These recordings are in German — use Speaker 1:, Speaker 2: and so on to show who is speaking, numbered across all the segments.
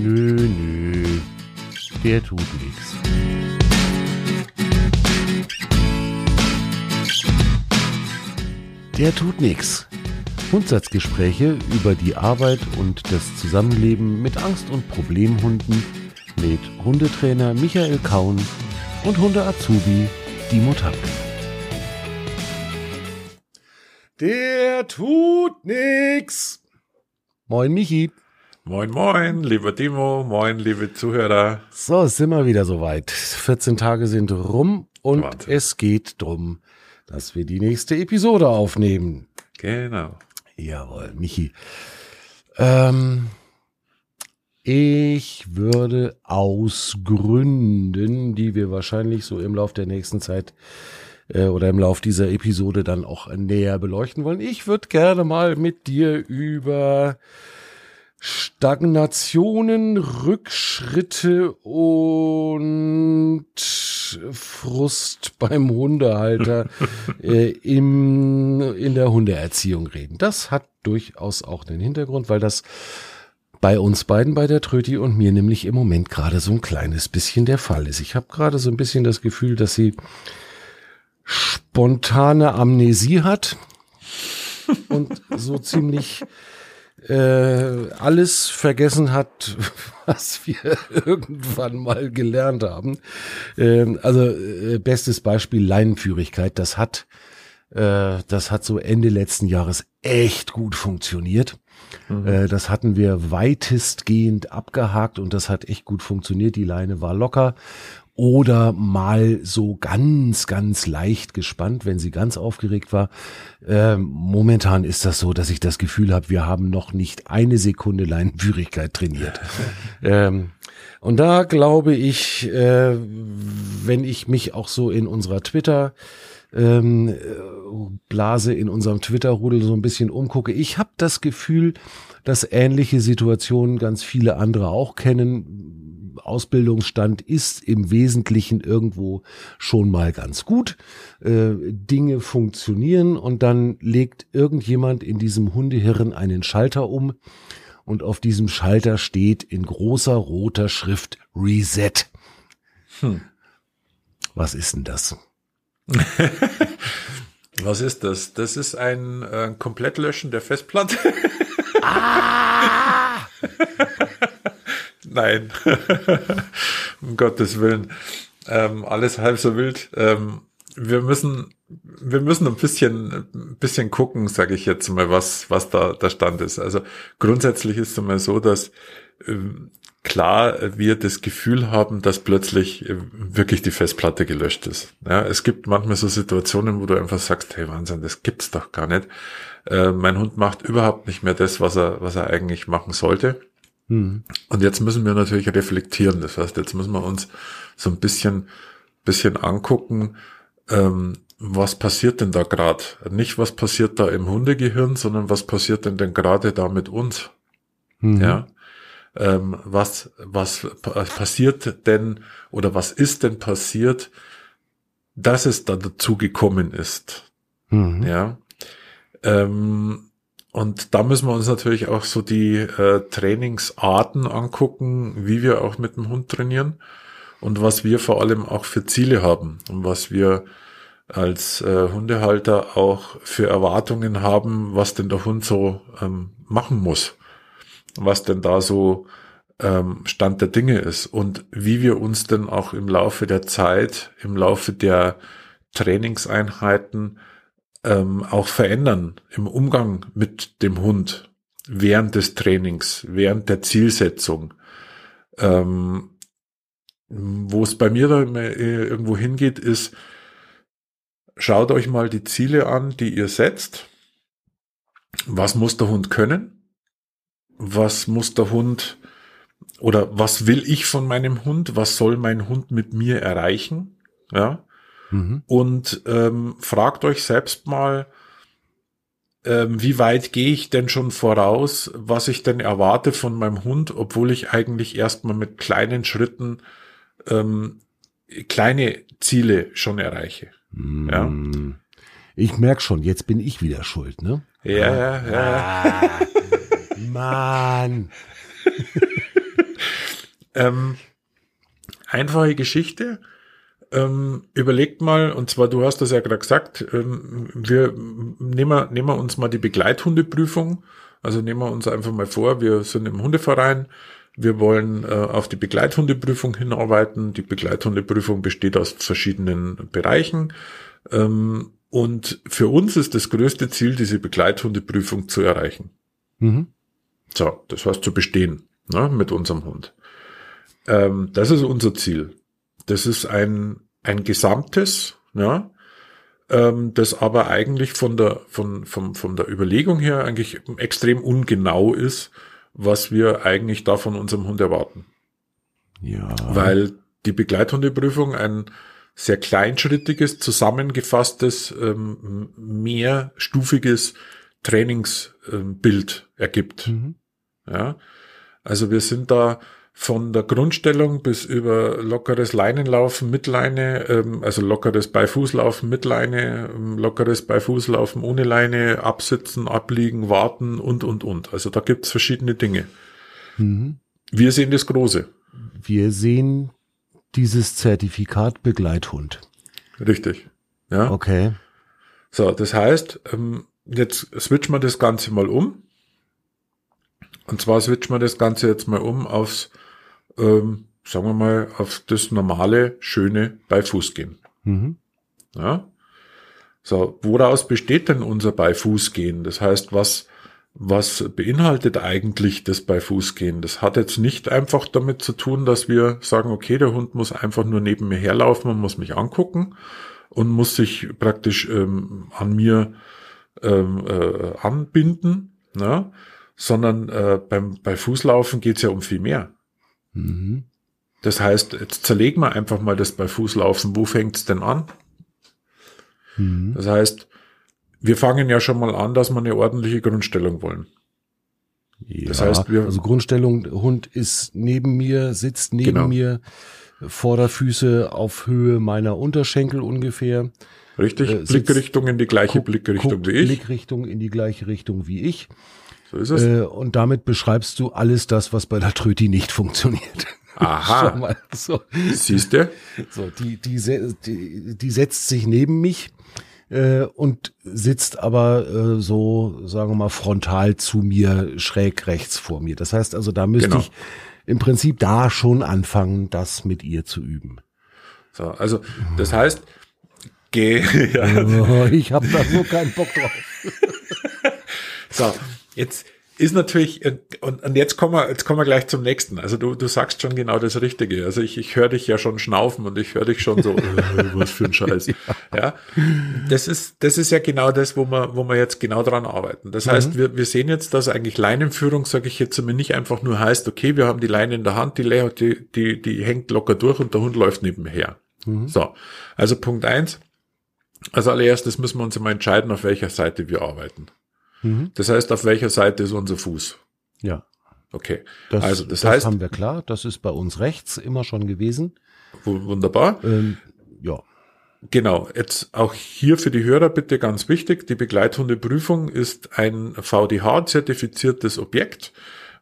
Speaker 1: Nö, nö. Der tut nichts. Der tut nichts. Grundsatzgespräche über die Arbeit und das Zusammenleben mit Angst- und Problemhunden mit Hundetrainer Michael Kaun und Hunde-Azubi Dimo Tanke.
Speaker 2: Der tut nix.
Speaker 1: Moin Michi.
Speaker 2: Moin, moin, lieber Dimo, moin, liebe Zuhörer.
Speaker 1: So, sind wir wieder soweit. 14 Tage sind rum und
Speaker 2: Wahnsinn.
Speaker 1: es geht drum, dass wir die nächste Episode aufnehmen.
Speaker 2: Genau.
Speaker 1: Jawohl, Michi. Ähm, ich würde aus Gründen, die wir wahrscheinlich so im Lauf der nächsten Zeit äh, oder im Lauf dieser Episode dann auch näher beleuchten wollen, ich würde gerne mal mit dir über Stagnationen, Rückschritte und Frust beim Hundehalter äh, im, in der Hundeerziehung reden. Das hat durchaus auch den Hintergrund, weil das bei uns beiden, bei der Tröti und mir nämlich im Moment gerade so ein kleines bisschen der Fall ist. Ich habe gerade so ein bisschen das Gefühl, dass sie spontane Amnesie hat und so ziemlich äh, alles vergessen hat, was wir irgendwann mal gelernt haben. Ähm, also äh, bestes Beispiel Leinenführigkeit. Das hat, äh, das hat so Ende letzten Jahres echt gut funktioniert. Äh, das hatten wir weitestgehend abgehakt und das hat echt gut funktioniert. Die Leine war locker oder mal so ganz, ganz leicht gespannt, wenn sie ganz aufgeregt war. Ähm, momentan ist das so, dass ich das Gefühl habe, wir haben noch nicht eine Sekunde Leinenführigkeit trainiert. ähm, und da glaube ich, äh, wenn ich mich auch so in unserer Twitter ähm, äh, Blase in unserem Twitter-Rudel so ein bisschen umgucke. Ich habe das Gefühl, dass ähnliche Situationen ganz viele andere auch kennen. Ausbildungsstand ist im Wesentlichen irgendwo schon mal ganz gut. Äh, Dinge funktionieren und dann legt irgendjemand in diesem Hundehirn einen Schalter um und auf diesem Schalter steht in großer roter Schrift Reset.
Speaker 2: Hm.
Speaker 1: Was ist denn das?
Speaker 2: Was ist das? Das ist ein äh, Komplettlöschen der Festplatte.
Speaker 1: Ah!
Speaker 2: Nein. um Gottes Willen. Ähm, alles halb so wild. Ähm, wir müssen, wir müssen ein bisschen, ein bisschen gucken, sage ich jetzt mal, was, was da der Stand ist. Also grundsätzlich ist es mal so, dass ähm, klar wir das Gefühl haben, dass plötzlich äh, wirklich die Festplatte gelöscht ist. Ja, es gibt manchmal so Situationen, wo du einfach sagst, hey Wahnsinn, das gibt's doch gar nicht. Äh, mein Hund macht überhaupt nicht mehr das, was er, was er eigentlich machen sollte.
Speaker 1: Hm.
Speaker 2: Und jetzt müssen wir natürlich reflektieren. Das heißt, jetzt müssen wir uns so ein bisschen, bisschen angucken, ähm, was passiert denn da gerade? Nicht, was passiert da im Hundegehirn, sondern was passiert denn denn gerade da mit uns?
Speaker 1: Mhm.
Speaker 2: Ja. Ähm, was, was pa- passiert denn oder was ist denn passiert, dass es da dazu gekommen ist?
Speaker 1: Mhm.
Speaker 2: Ja. Ähm, und da müssen wir uns natürlich auch so die äh, Trainingsarten angucken, wie wir auch mit dem Hund trainieren und was wir vor allem auch für Ziele haben und was wir als äh, Hundehalter auch für Erwartungen haben, was denn der Hund so ähm, machen muss, was denn da so ähm, Stand der Dinge ist und wie wir uns denn auch im Laufe der Zeit, im Laufe der Trainingseinheiten ähm, auch verändern im Umgang mit dem Hund während des Trainings, während der Zielsetzung. Ähm, wo es bei mir da äh, irgendwo hingeht, ist, schaut euch mal die Ziele an, die ihr setzt. Was muss der Hund können? Was muss der Hund oder was will ich von meinem Hund? Was soll mein Hund mit mir erreichen? Ja,
Speaker 1: Mhm.
Speaker 2: und ähm, fragt euch selbst mal, ähm, wie weit gehe ich denn schon voraus, was ich denn erwarte von meinem Hund, obwohl ich eigentlich erstmal mit kleinen Schritten ähm, kleine Ziele schon erreiche. Ja.
Speaker 1: Mm. Ich merk schon, jetzt bin ich wieder schuld, ne?
Speaker 2: Ja, ja, ja.
Speaker 1: Ah, Mann.
Speaker 2: Ähm, einfache Geschichte. Ähm, überlegt mal, und zwar, du hast das ja gerade gesagt, ähm, wir nehmen, nehmen uns mal die Begleithundeprüfung. Also nehmen wir uns einfach mal vor, wir sind im Hundeverein, wir wollen äh, auf die Begleithundeprüfung hinarbeiten. Die Begleithundeprüfung besteht aus verschiedenen Bereichen. Ähm, und für uns ist das größte Ziel, diese Begleithundeprüfung zu erreichen. Mhm. So, das heißt zu bestehen ne, mit unserem Hund. Ähm, das ist unser Ziel. Das ist ein, ein gesamtes, ja, ähm, das aber eigentlich von der, von, von, von der Überlegung her eigentlich extrem ungenau ist, was wir eigentlich da von unserem Hund erwarten. Ja. Weil die Begleithundeprüfung ein sehr kleinschrittiges, zusammengefasstes, ähm, mehrstufiges Trainingsbild ähm, ergibt. Mhm. Ja. Also wir sind da von der Grundstellung bis über lockeres Leinenlaufen mit Leine, ähm, also lockeres Beifußlaufen mit Leine, ähm, lockeres Beifußlaufen ohne Leine, absitzen, abliegen, warten und, und, und. Also da gibt's verschiedene Dinge. Mhm. Wir sehen das Große.
Speaker 1: Wir sehen dieses Zertifikat Begleithund.
Speaker 2: Richtig. Ja.
Speaker 1: Okay.
Speaker 2: So, das heißt, ähm, jetzt switchen wir das Ganze mal um. Und zwar switchen wir das Ganze jetzt mal um aufs, ähm, sagen wir mal, auf das normale, schöne Beifußgehen. Mhm. Ja. So, woraus besteht denn unser Beifußgehen? Das heißt, was was beinhaltet eigentlich das bei Fußgehen? Das hat jetzt nicht einfach damit zu tun, dass wir sagen, okay, der Hund muss einfach nur neben mir herlaufen und muss mich angucken und muss sich praktisch ähm, an mir ähm, äh, anbinden, ne? sondern äh, beim, bei Fußlaufen geht's ja um viel mehr. Mhm. Das heißt, jetzt zerlegen wir einfach mal das bei Fußlaufen. Wo fängt's denn an? Mhm. Das heißt, wir fangen ja schon mal an, dass wir eine ordentliche Grundstellung wollen.
Speaker 1: Ja, das heißt, wir also Grundstellung, Hund ist neben mir, sitzt neben genau. mir, Vorderfüße auf Höhe meiner Unterschenkel ungefähr.
Speaker 2: Richtig, äh, Blickrichtung in die gleiche guck, Blickrichtung wie ich.
Speaker 1: Blickrichtung in die gleiche Richtung wie ich. So ist es. Äh, und damit beschreibst du alles das, was bei der Tröti nicht funktioniert.
Speaker 2: Aha. so. Siehst du?
Speaker 1: So, die, die, die, die setzt sich neben mich äh, und sitzt aber äh, so, sagen wir mal, frontal zu mir, schräg rechts vor mir. Das heißt also, da müsste genau. ich im Prinzip da schon anfangen, das mit ihr zu üben.
Speaker 2: So, also das heißt, geh.
Speaker 1: ja. Oh, ich habe da so keinen Bock drauf.
Speaker 2: so, jetzt ist natürlich, und, und jetzt kommen wir, jetzt kommen wir gleich zum nächsten. Also du, du sagst schon genau das Richtige. Also ich, ich höre dich ja schon schnaufen und ich höre dich schon so, äh, was für ein Scheiß. ja. ja. Das ist, das ist ja genau das, wo wir, wo wir jetzt genau dran arbeiten. Das mhm. heißt, wir, wir sehen jetzt, dass eigentlich Leinenführung, sage ich jetzt mir nicht einfach nur heißt, okay, wir haben die Leine in der Hand, die, die, die, die hängt locker durch und der Hund läuft nebenher. Mhm. So. Also Punkt eins. Als allererstes müssen wir uns immer entscheiden, auf welcher Seite wir arbeiten. Mhm. Das heißt, auf welcher Seite ist unser Fuß?
Speaker 1: Ja.
Speaker 2: Okay.
Speaker 1: Das, also das, das heißt, haben wir klar. Das ist bei uns rechts immer schon gewesen.
Speaker 2: Wunderbar. Ähm,
Speaker 1: ja.
Speaker 2: Genau. Jetzt auch hier für die Hörer bitte ganz wichtig. Die Begleithundeprüfung ist ein VDH-zertifiziertes Objekt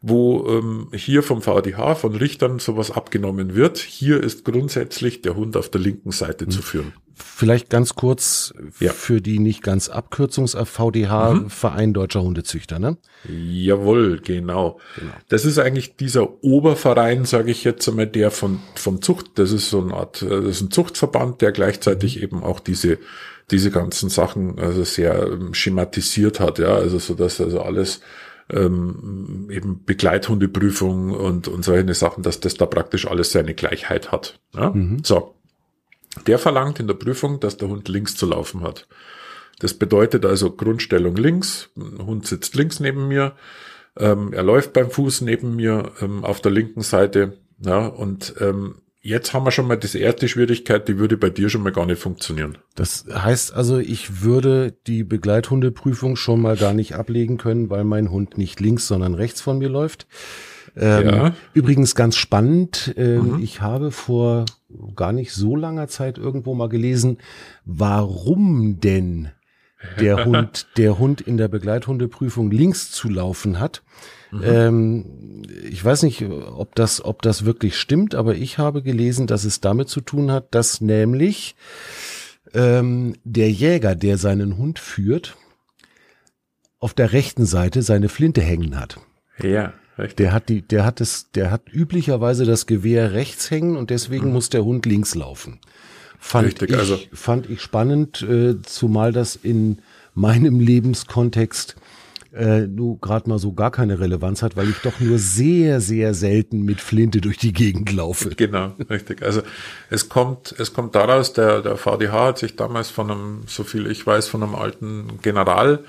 Speaker 2: wo ähm, hier vom VDH, von Richtern sowas abgenommen wird. Hier ist grundsätzlich der Hund auf der linken Seite mhm. zu führen.
Speaker 1: Vielleicht ganz kurz ja. für die nicht ganz Abkürzungs VDH, mhm. Verein Deutscher Hundezüchter, ne?
Speaker 2: Jawohl, genau. genau. Das ist eigentlich dieser Oberverein, sage ich jetzt einmal, der von, von Zucht, das ist so eine Art, äh, das ist ein Zuchtverband, der gleichzeitig mhm. eben auch diese diese ganzen Sachen also sehr ähm, schematisiert hat, ja, also so dass also alles ähm, eben Begleithundeprüfung und, und solche Sachen, dass das da praktisch alles seine Gleichheit hat. Ja? Mhm. So. Der verlangt in der Prüfung, dass der Hund links zu laufen hat. Das bedeutet also Grundstellung links, Hund sitzt links neben mir, ähm, er läuft beim Fuß neben mir ähm, auf der linken Seite, ja, und ähm, jetzt haben wir schon mal diese erste Schwierigkeit, die würde bei dir schon mal gar nicht funktionieren.
Speaker 1: Das heißt also, ich würde die Begleithundeprüfung schon mal gar nicht ablegen können, weil mein Hund nicht links, sondern rechts von mir läuft. Ähm, ja. Übrigens ganz spannend, ähm, mhm. ich habe vor gar nicht so langer Zeit irgendwo mal gelesen, warum denn der Hund, der Hund in der Begleithundeprüfung links zu laufen hat. Mhm. Ähm, ich weiß nicht, ob das, ob das wirklich stimmt, aber ich habe gelesen, dass es damit zu tun hat, dass nämlich ähm, der Jäger, der seinen Hund führt, auf der rechten Seite seine Flinte hängen hat.
Speaker 2: Ja. Richtig.
Speaker 1: Der hat die, der hat es, der hat üblicherweise das Gewehr rechts hängen und deswegen mhm. muss der Hund links laufen. Fand Richtig, ich, also. fand ich spannend, äh, zumal das in meinem Lebenskontext äh, nur gerade mal so gar keine Relevanz hat, weil ich doch nur sehr, sehr selten mit Flinte durch die Gegend laufe.
Speaker 2: Genau, richtig. Also es kommt, es kommt daraus, der, der VDH hat sich damals von einem, so viel ich weiß, von einem alten General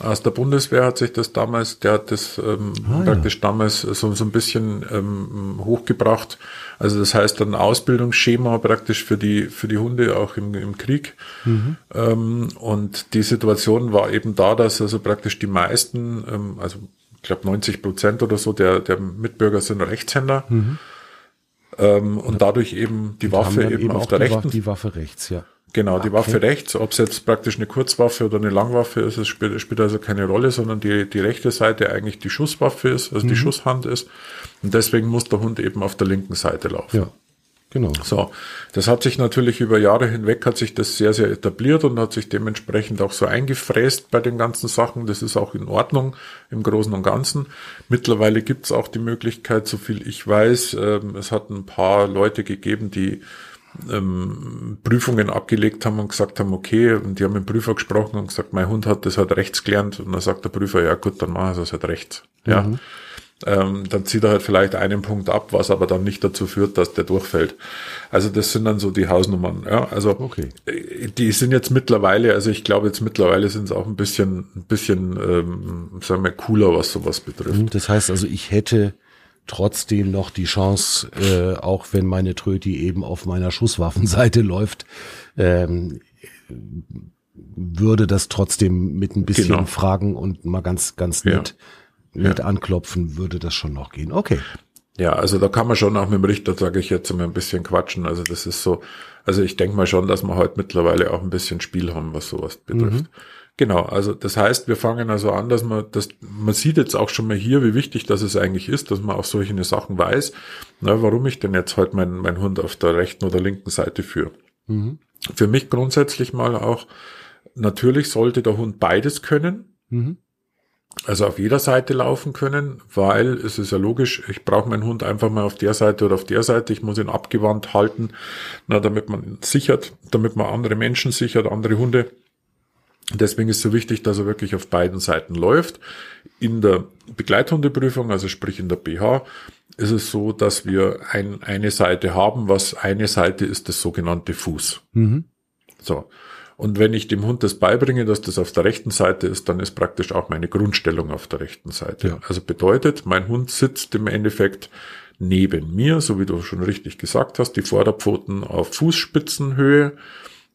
Speaker 2: aus der Bundeswehr hat sich das damals, der hat das ähm, ah, praktisch ja. damals so, so ein bisschen ähm, hochgebracht. Also das heißt ein Ausbildungsschema praktisch für die, für die Hunde auch im, im Krieg. Mhm. Ähm, und die Situation war eben da, dass also praktisch die meisten, ähm, also ich glaube 90 Prozent oder so der, der Mitbürger sind Rechtshänder. Mhm. Ähm, und dadurch eben die Waffe eben, eben auf der rechten.
Speaker 1: Die Waffe rechts, ja.
Speaker 2: Genau, die okay. Waffe rechts, ob es jetzt praktisch eine Kurzwaffe oder eine Langwaffe ist, es spielt, spielt also keine Rolle, sondern die, die rechte Seite eigentlich die Schusswaffe ist, also mhm. die Schusshand ist. Und deswegen muss der Hund eben auf der linken Seite laufen. Ja. Genau. So, das hat sich natürlich über Jahre hinweg hat sich das sehr, sehr etabliert und hat sich dementsprechend auch so eingefräst bei den ganzen Sachen. Das ist auch in Ordnung im Großen und Ganzen. Mittlerweile gibt es auch die Möglichkeit, so viel ich weiß, ähm, es hat ein paar Leute gegeben, die ähm, Prüfungen abgelegt haben und gesagt haben, okay, und die haben mit dem Prüfer gesprochen und gesagt, mein Hund hat das halt rechts gelernt. Und dann sagt der Prüfer, ja gut, dann machen sie es halt rechts. Ja. Mhm. Ähm, dann zieht er halt vielleicht einen Punkt ab, was aber dann nicht dazu führt, dass der durchfällt. Also das sind dann so die Hausnummern. Ja, also okay. Äh, die sind jetzt mittlerweile, also ich glaube jetzt mittlerweile sind es auch ein bisschen, ein bisschen, ähm, sagen wir, cooler, was sowas betrifft. Mhm,
Speaker 1: das heißt also, ich hätte trotzdem noch die Chance, äh, auch wenn meine Tröti eben auf meiner Schusswaffenseite läuft, ähm, würde das trotzdem mit ein bisschen genau. Fragen und mal ganz, ganz nett, ja. nett ja. anklopfen, würde das schon noch gehen. Okay.
Speaker 2: Ja, also da kann man schon auch mit dem Richter, sage ich jetzt, mal ein bisschen quatschen. Also das ist so, also ich denke mal schon, dass wir heute mittlerweile auch ein bisschen Spiel haben, was sowas betrifft. Mhm. Genau, also das heißt, wir fangen also an, dass man das, man sieht jetzt auch schon mal hier, wie wichtig das es eigentlich ist, dass man auch solche Sachen weiß, na, warum ich denn jetzt heute meinen mein Hund auf der rechten oder linken Seite führe. Mhm. Für mich grundsätzlich mal auch, natürlich sollte der Hund beides können. Mhm. Also auf jeder Seite laufen können, weil es ist ja logisch, ich brauche meinen Hund einfach mal auf der Seite oder auf der Seite, ich muss ihn abgewandt halten, na, damit man sichert, damit man andere Menschen sichert, andere Hunde Deswegen ist so wichtig, dass er wirklich auf beiden Seiten läuft. In der Begleithundeprüfung, also sprich in der BH, ist es so, dass wir ein, eine Seite haben, was eine Seite ist das sogenannte Fuß. Mhm. So. Und wenn ich dem Hund das beibringe, dass das auf der rechten Seite ist, dann ist praktisch auch meine Grundstellung auf der rechten Seite. Ja. Also bedeutet, mein Hund sitzt im Endeffekt neben mir, so wie du schon richtig gesagt hast, die Vorderpfoten auf Fußspitzenhöhe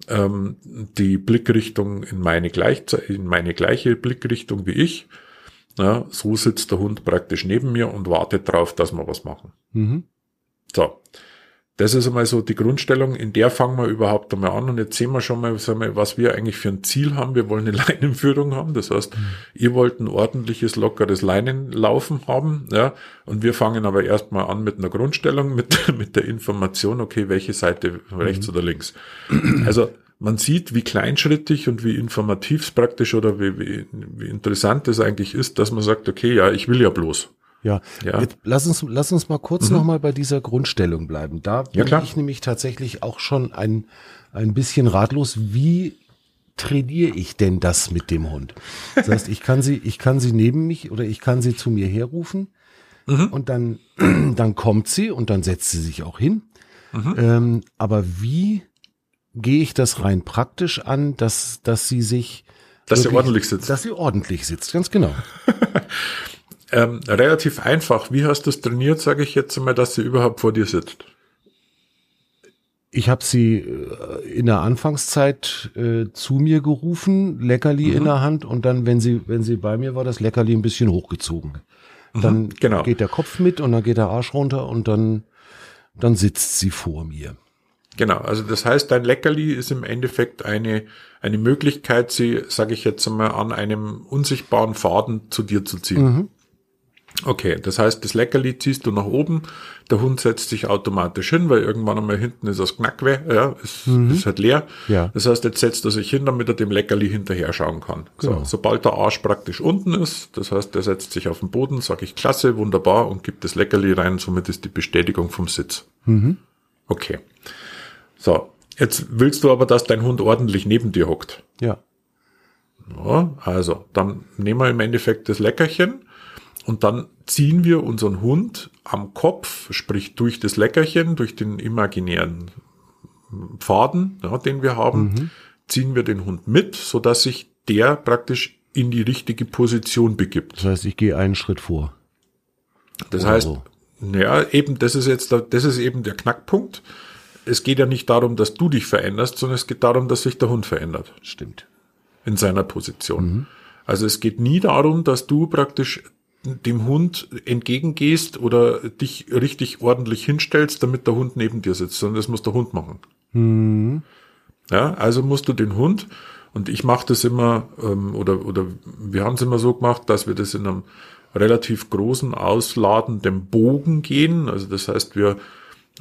Speaker 2: ähm, die Blickrichtung in meine, gleich, in meine gleiche Blickrichtung wie ich. Ja, so sitzt der Hund praktisch neben mir und wartet drauf, dass wir was machen. Mhm. So. Das ist einmal so die Grundstellung, in der fangen wir überhaupt einmal an und jetzt sehen wir schon mal, was wir eigentlich für ein Ziel haben. Wir wollen eine Leinenführung haben, das heißt, mhm. ihr wollt ein ordentliches, lockeres Leinenlaufen haben, ja, und wir fangen aber erstmal an mit einer Grundstellung, mit, mit der Information, okay, welche Seite, rechts mhm. oder links. Also, man sieht, wie kleinschrittig und wie informativ es praktisch oder wie, wie, wie interessant es eigentlich ist, dass man sagt, okay, ja, ich will ja bloß.
Speaker 1: Ja, ja. Jetzt lass uns, lass uns mal kurz mhm. nochmal bei dieser Grundstellung bleiben. Da bin ja, ich nämlich tatsächlich auch schon ein, ein bisschen ratlos. Wie trainiere ich denn das mit dem Hund? Das heißt, ich kann sie, ich kann sie neben mich oder ich kann sie zu mir herrufen mhm. und dann, dann kommt sie und dann setzt sie sich auch hin. Mhm. Ähm, aber wie gehe ich das rein praktisch an, dass, dass sie sich
Speaker 2: dass sie ordentlich sitzt.
Speaker 1: Dass sie ordentlich sitzt, ganz genau.
Speaker 2: Ähm, relativ einfach. Wie hast du es trainiert, sage ich jetzt einmal, dass sie überhaupt vor dir sitzt?
Speaker 1: Ich habe sie äh, in der Anfangszeit äh, zu mir gerufen, Leckerli mhm. in der Hand und dann, wenn sie, wenn sie bei mir war, das Leckerli ein bisschen hochgezogen. Mhm, dann genau. geht der Kopf mit und dann geht der Arsch runter und dann, dann sitzt sie vor mir.
Speaker 2: Genau, also das heißt, dein Leckerli ist im Endeffekt eine, eine Möglichkeit, sie, sage ich jetzt mal, an einem unsichtbaren Faden zu dir zu ziehen. Mhm. Okay, das heißt, das Leckerli ziehst du nach oben, der Hund setzt sich automatisch hin, weil irgendwann einmal hinten ist das Knackwe, ja, ist, mhm. ist halt leer.
Speaker 1: Ja.
Speaker 2: Das heißt, jetzt setzt er sich hin, damit er dem Leckerli hinterher schauen kann. Genau. So, sobald der Arsch praktisch unten ist, das heißt, der setzt sich auf den Boden, sage ich klasse, wunderbar und gibt das Leckerli rein, somit ist die Bestätigung vom Sitz.
Speaker 1: Mhm.
Speaker 2: Okay. So, jetzt willst du aber, dass dein Hund ordentlich neben dir hockt.
Speaker 1: Ja.
Speaker 2: ja also, dann nehmen wir im Endeffekt das Leckerchen und dann ziehen wir unseren Hund am Kopf, sprich durch das Leckerchen, durch den imaginären Faden, ja, den wir haben, mhm. ziehen wir den Hund mit, so dass sich der praktisch in die richtige Position begibt.
Speaker 1: Das heißt, ich gehe einen Schritt vor.
Speaker 2: Das Oder heißt, so. ja, eben, das ist jetzt, der, das ist eben der Knackpunkt. Es geht ja nicht darum, dass du dich veränderst, sondern es geht darum, dass sich der Hund verändert.
Speaker 1: Stimmt.
Speaker 2: In seiner Position. Mhm. Also es geht nie darum, dass du praktisch dem Hund entgegengehst oder dich richtig ordentlich hinstellst, damit der Hund neben dir sitzt, sondern das muss der Hund machen.
Speaker 1: Mhm.
Speaker 2: Ja, also musst du den Hund, und ich mache das immer, ähm, oder, oder wir haben es immer so gemacht, dass wir das in einem relativ großen, ausladenden Bogen gehen. Also das heißt, wir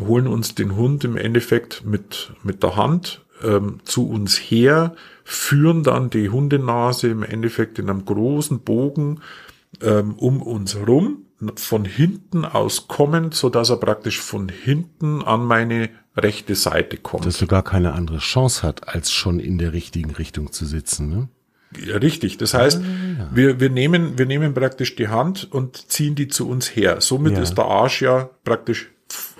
Speaker 2: holen uns den Hund im Endeffekt mit, mit der Hand ähm, zu uns her, führen dann die Hundenase im Endeffekt in einem großen Bogen ähm, um uns rum, von hinten aus kommend, so dass er praktisch von hinten an meine rechte Seite kommt.
Speaker 1: Dass du gar keine andere Chance hat, als schon in der richtigen Richtung zu sitzen, ne?
Speaker 2: Ja, richtig. Das heißt, ah, ja. wir, wir nehmen, wir nehmen praktisch die Hand und ziehen die zu uns her. Somit ja. ist der Arsch ja praktisch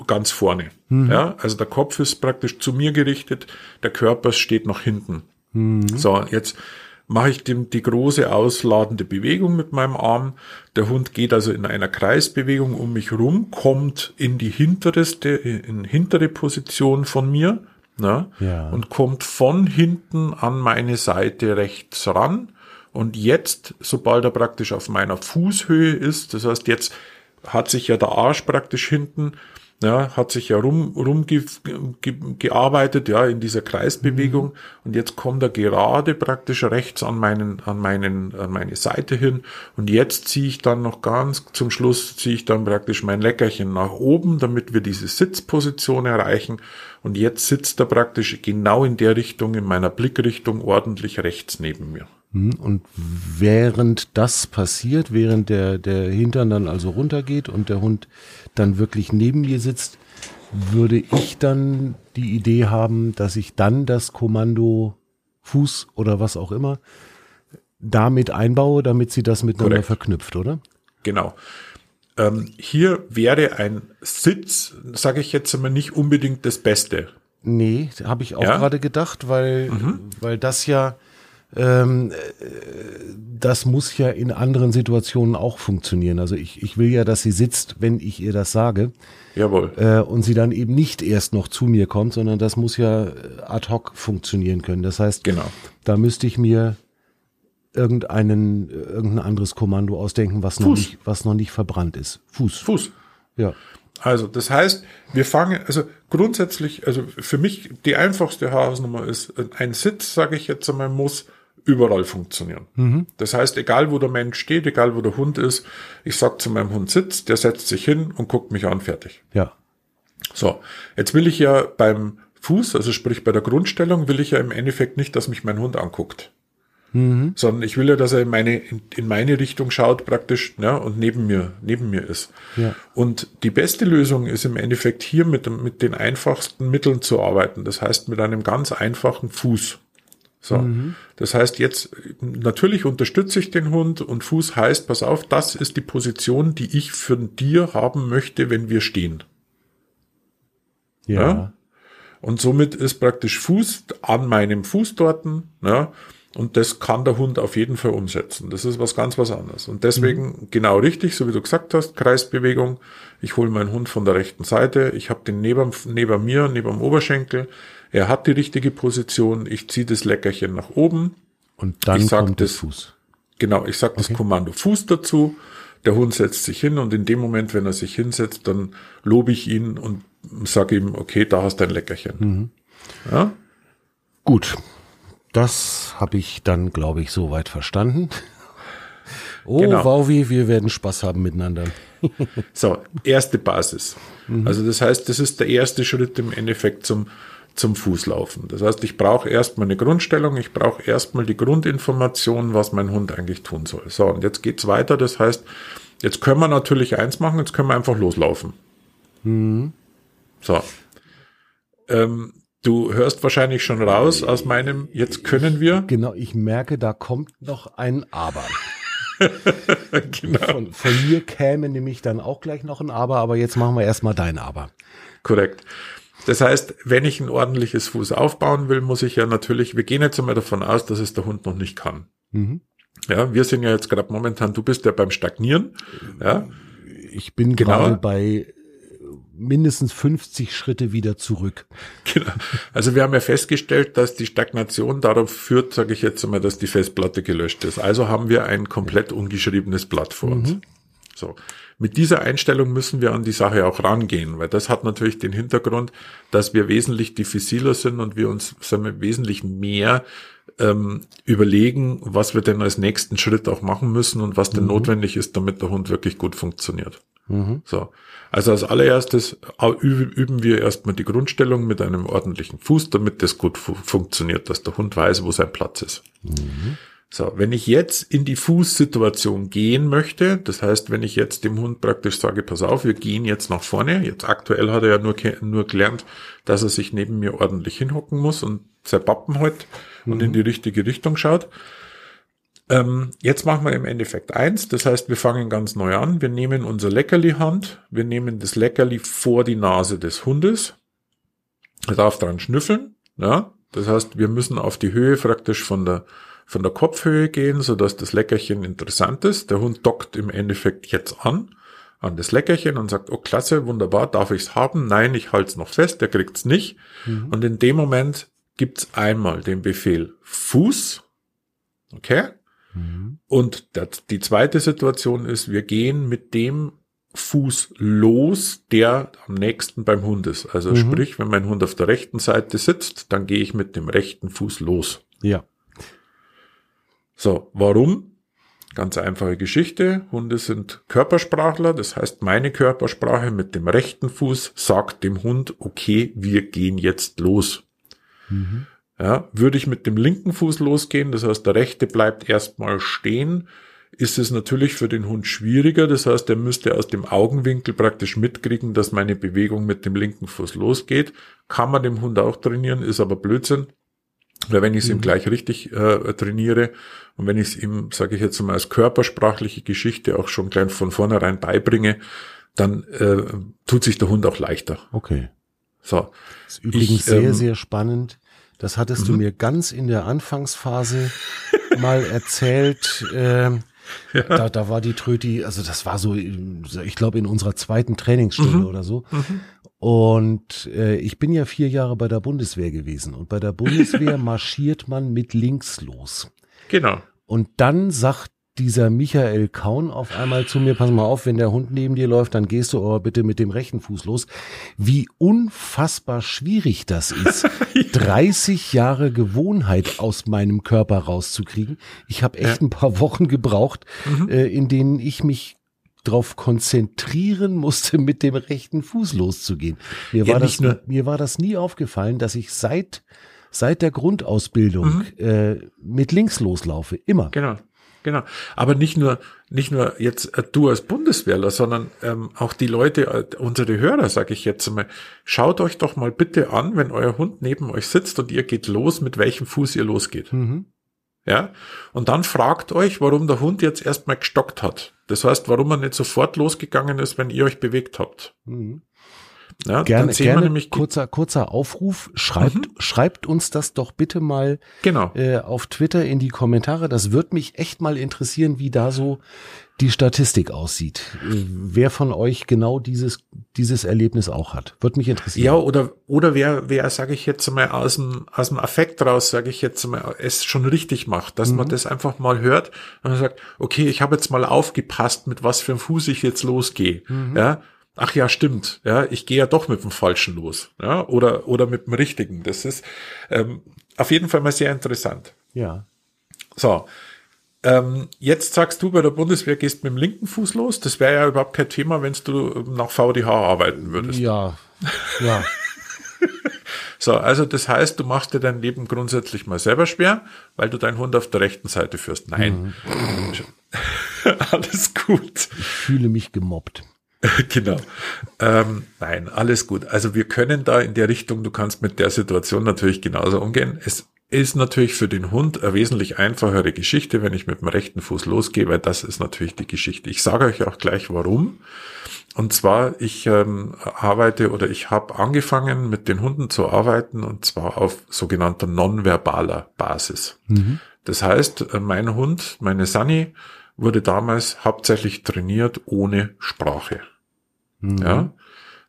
Speaker 2: ganz vorne. Mhm. Ja, also der Kopf ist praktisch zu mir gerichtet, der Körper steht nach hinten. Mhm. So, jetzt mache ich dem die große ausladende Bewegung mit meinem Arm. Der Hund geht also in einer Kreisbewegung um mich rum, kommt in die hinterste, in hintere Position von mir, ne?
Speaker 1: ja.
Speaker 2: und kommt von hinten an meine Seite rechts ran. Und jetzt, sobald er praktisch auf meiner Fußhöhe ist, das heißt, jetzt hat sich ja der Arsch praktisch hinten ja, hat sich ja rum, rum ge, ja, in dieser Kreisbewegung. Mhm. Und jetzt kommt er gerade praktisch rechts an meinen, an meinen, an meine Seite hin. Und jetzt ziehe ich dann noch ganz zum Schluss ziehe ich dann praktisch mein Leckerchen nach oben, damit wir diese Sitzposition erreichen. Und jetzt sitzt er praktisch genau in der Richtung, in meiner Blickrichtung ordentlich rechts neben mir.
Speaker 1: Mhm. Und während das passiert, während der, der Hintern dann also runtergeht und der Hund dann wirklich neben mir sitzt, würde ich dann die Idee haben, dass ich dann das Kommando Fuß oder was auch immer damit einbaue, damit sie das miteinander Korrekt. verknüpft, oder?
Speaker 2: Genau. Ähm, hier wäre ein Sitz, sage ich jetzt mal, nicht unbedingt das Beste.
Speaker 1: Nee, habe ich auch ja? gerade gedacht, weil, mhm. weil das ja ähm, das muss ja in anderen Situationen auch funktionieren. Also ich, ich will ja, dass sie sitzt, wenn ich ihr das sage.
Speaker 2: Jawohl.
Speaker 1: Äh, und sie dann eben nicht erst noch zu mir kommt, sondern das muss ja ad hoc funktionieren können. Das heißt,
Speaker 2: genau.
Speaker 1: da müsste ich mir irgendeinen, irgendein anderes Kommando ausdenken, was noch nicht, was noch nicht verbrannt ist. Fuß.
Speaker 2: Fuß.
Speaker 1: Ja.
Speaker 2: Also, das heißt, wir fangen, also grundsätzlich, also für mich die einfachste Hausnummer ist, ein Sitz, sage ich jetzt einmal, muss überall funktionieren.
Speaker 1: Mhm.
Speaker 2: Das heißt, egal wo der Mensch steht, egal wo der Hund ist, ich sag zu meinem Hund sitzt, der setzt sich hin und guckt mich an, fertig.
Speaker 1: Ja.
Speaker 2: So, jetzt will ich ja beim Fuß, also sprich bei der Grundstellung, will ich ja im Endeffekt nicht, dass mich mein Hund anguckt.
Speaker 1: Mhm.
Speaker 2: Sondern ich will ja, dass er in meine, in, in meine Richtung schaut praktisch ne, und neben mir, neben mir ist.
Speaker 1: Ja.
Speaker 2: Und die beste Lösung ist im Endeffekt hier mit, mit den einfachsten Mitteln zu arbeiten. Das heißt mit einem ganz einfachen Fuß. So. Mhm. Das heißt jetzt, natürlich unterstütze ich den Hund und Fuß heißt, pass auf, das ist die Position, die ich für dir haben möchte, wenn wir stehen.
Speaker 1: Ja. ja?
Speaker 2: Und somit ist praktisch Fuß an meinem Fuß dorten, ja, und das kann der Hund auf jeden Fall umsetzen. Das ist was ganz was anderes. Und deswegen mhm. genau richtig, so wie du gesagt hast, Kreisbewegung. Ich hole meinen Hund von der rechten Seite. Ich habe den neben, neben mir, neben dem Oberschenkel. Er hat die richtige Position. Ich ziehe das Leckerchen nach oben.
Speaker 1: Und dann
Speaker 2: ich
Speaker 1: kommt das Fuß.
Speaker 2: Genau, ich sage okay. das Kommando Fuß dazu. Der Hund setzt sich hin und in dem Moment, wenn er sich hinsetzt, dann lobe ich ihn und sag ihm, okay, da hast du ein Leckerchen.
Speaker 1: Mhm.
Speaker 2: Ja?
Speaker 1: Gut, das habe ich dann, glaube ich, soweit verstanden. Oh,
Speaker 2: Genau.
Speaker 1: Wauwi, wir werden Spaß haben miteinander.
Speaker 2: So, erste Basis. Also das heißt, das ist der erste Schritt im Endeffekt zum, zum Fußlaufen. Das heißt, ich brauche erstmal eine Grundstellung, ich brauche erstmal die Grundinformation, was mein Hund eigentlich tun soll. So, und jetzt geht's weiter. Das heißt, jetzt können wir natürlich eins machen, jetzt können wir einfach loslaufen. So. Ähm, du hörst wahrscheinlich schon raus aus meinem, jetzt können wir.
Speaker 1: Genau, ich merke, da kommt noch ein Aber.
Speaker 2: genau.
Speaker 1: Von, von mir käme nämlich dann auch gleich noch ein Aber, aber jetzt machen wir erstmal dein Aber.
Speaker 2: Korrekt. Das heißt, wenn ich ein ordentliches Fuß aufbauen will, muss ich ja natürlich, wir gehen jetzt einmal davon aus, dass es der Hund noch nicht kann.
Speaker 1: Mhm.
Speaker 2: Ja, wir sind ja jetzt gerade momentan, du bist ja beim Stagnieren. Ja,
Speaker 1: Ich bin
Speaker 2: Genau.
Speaker 1: gerade bei mindestens 50 Schritte wieder zurück.
Speaker 2: genau. Also wir haben ja festgestellt, dass die Stagnation darauf führt, sage ich jetzt einmal, dass die Festplatte gelöscht ist. Also haben wir ein komplett ungeschriebenes Blatt vor uns. So. Mit dieser Einstellung müssen wir an die Sache auch rangehen, weil das hat natürlich den Hintergrund, dass wir wesentlich diffiziler sind und wir uns sagen wir, wesentlich mehr ähm, überlegen, was wir denn als nächsten Schritt auch machen müssen und was denn notwendig ist, damit der Hund wirklich gut funktioniert. So. Also als allererstes üben wir erstmal die Grundstellung mit einem ordentlichen Fuß, damit das gut fu funktioniert, dass der Hund weiß, wo sein Platz ist. So, wenn ich jetzt in die Fußsituation gehen möchte, das heißt, wenn ich jetzt dem Hund praktisch sage, pass auf, wir gehen jetzt nach vorne, jetzt aktuell hat er ja nur, nur gelernt, dass er sich neben mir ordentlich hinhocken muss und sein Pappen halt und in die richtige Richtung schaut. Ähm, jetzt machen wir im Endeffekt eins, das heißt, wir fangen ganz neu an. Wir nehmen unser Leckerli-Hand, wir nehmen das Leckerli vor die Nase des Hundes. Er darf dran schnüffeln, ja. Das heißt, wir müssen auf die Höhe praktisch von der, von der Kopfhöhe gehen, sodass das Leckerchen interessant ist. Der Hund dockt im Endeffekt jetzt an, an das Leckerchen und sagt, oh klasse, wunderbar, darf ich's haben? Nein, ich halte es noch fest, der kriegt's nicht. Und in dem Moment gibt's einmal den Befehl Fuß, okay? Und der, die zweite Situation ist, wir gehen mit dem Fuß los, der am nächsten beim Hund ist. Also sprich, wenn mein Hund auf der rechten Seite sitzt, dann gehe ich mit dem rechten Fuß los.
Speaker 1: Ja.
Speaker 2: So, warum? Ganz einfache Geschichte. Hunde sind Körpersprachler, das heißt, meine Körpersprache mit dem rechten Fuß sagt dem Hund, okay, wir gehen jetzt los. Ja, würde ich mit dem linken Fuß losgehen, das heißt, der rechte bleibt erstmal stehen, ist es natürlich für den Hund schwieriger. Das heißt, er müsste aus dem Augenwinkel praktisch mitkriegen, dass meine Bewegung mit dem linken Fuß losgeht. Kann man dem Hund auch trainieren, ist aber Blödsinn. Weil wenn ich es ihm gleich richtig äh, trainiere und wenn ich es ihm, sage ich jetzt mal, als körpersprachliche Geschichte auch schon gleich von vornherein beibringe, dann äh, tut sich der Hund auch leichter.
Speaker 1: Okay.
Speaker 2: So.
Speaker 1: Das ist übrigens
Speaker 2: Ich,
Speaker 1: sehr,
Speaker 2: ähm,
Speaker 1: sehr spannend. Das hattest du mir ganz in der Anfangsphase mal erzählt. Ähm, da, da war die Tröti, also das war so, ich glaube, in unserer zweiten Trainingsstunde oder so. Und äh, ich bin ja vier Jahre bei der Bundeswehr gewesen. Und bei der Bundeswehr marschiert man mit links los.
Speaker 2: Genau.
Speaker 1: Und dann sagt dieser Michael Kaun auf einmal zu mir, pass mal auf, wenn der Hund neben dir läuft, dann gehst du aber bitte mit dem rechten Fuß los. Wie unfassbar schwierig das ist, 30 Jahre Gewohnheit aus meinem Körper rauszukriegen. Ich habe echt ein paar Wochen gebraucht, äh, in denen ich mich darauf konzentrieren musste, mit dem rechten Fuß loszugehen. Mir
Speaker 2: Ja,
Speaker 1: war, das,
Speaker 2: nur-
Speaker 1: mir war das nie aufgefallen, dass ich seit, seit der Grundausbildung äh, mit links loslaufe. Immer.
Speaker 2: Genau, genau. Aber nicht nur, nicht nur jetzt äh, du als Bundeswehrler, sondern ähm, auch die Leute, äh, unsere Hörer, sage ich jetzt mal, schaut euch doch mal bitte an, wenn euer Hund neben euch sitzt und ihr geht los, mit welchem Fuß ihr losgeht.
Speaker 1: Mhm.
Speaker 2: Ja, und dann fragt euch, warum der Hund jetzt erstmal gestockt hat. Das heißt, warum er nicht sofort losgegangen ist, wenn ihr euch bewegt habt.
Speaker 1: Mhm.
Speaker 2: Ja,
Speaker 1: Gerne, gerne
Speaker 2: nämlich
Speaker 1: kurzer, kurzer Aufruf. Schreibt, schreibt uns das doch bitte mal
Speaker 2: genau.
Speaker 1: äh, auf Twitter in die Kommentare. Das wird mich echt mal interessieren, wie da so die Statistik aussieht. Äh, wer von euch genau dieses, dieses Erlebnis auch hat. Wird mich interessieren.
Speaker 2: Ja, oder, oder wer, wer, sage ich jetzt mal, aus dem, aus dem Affekt raus, sage ich jetzt mal, es schon richtig macht, dass man das einfach mal hört und man sagt, okay, ich habe jetzt mal aufgepasst, mit was für einem Fuß ich jetzt losgehe. Ja, ach ja, stimmt, ja, ich gehe ja doch mit dem Falschen los, ja, oder, oder mit dem Richtigen. Das ist ähm, auf jeden Fall mal sehr interessant.
Speaker 1: Ja.
Speaker 2: So, ähm, jetzt sagst du bei der Bundeswehr, gehst mit dem linken Fuß los. Das wäre ja überhaupt kein Thema, wenn du nach VDH arbeiten würdest.
Speaker 1: Ja, ja.
Speaker 2: so, also das heißt, du machst dir dein Leben grundsätzlich mal selber schwer, weil du deinen Hund auf der rechten Seite führst. Nein. Mhm. Alles gut.
Speaker 1: Ich fühle mich gemobbt.
Speaker 2: genau. Ähm, nein, alles gut. Also wir können da in der Richtung, du kannst mit der Situation natürlich genauso umgehen. Es ist natürlich für den Hund eine wesentlich einfachere Geschichte, wenn ich mit dem rechten Fuß losgehe, weil das ist natürlich die Geschichte. Ich sage euch auch gleich warum. Und zwar, ich ähm, arbeite oder ich habe angefangen mit den Hunden zu arbeiten und zwar auf sogenannter nonverbaler Basis. Mhm. Das heißt, äh, mein Hund, meine Sunny, wurde damals hauptsächlich trainiert ohne Sprache. Mhm. Ja,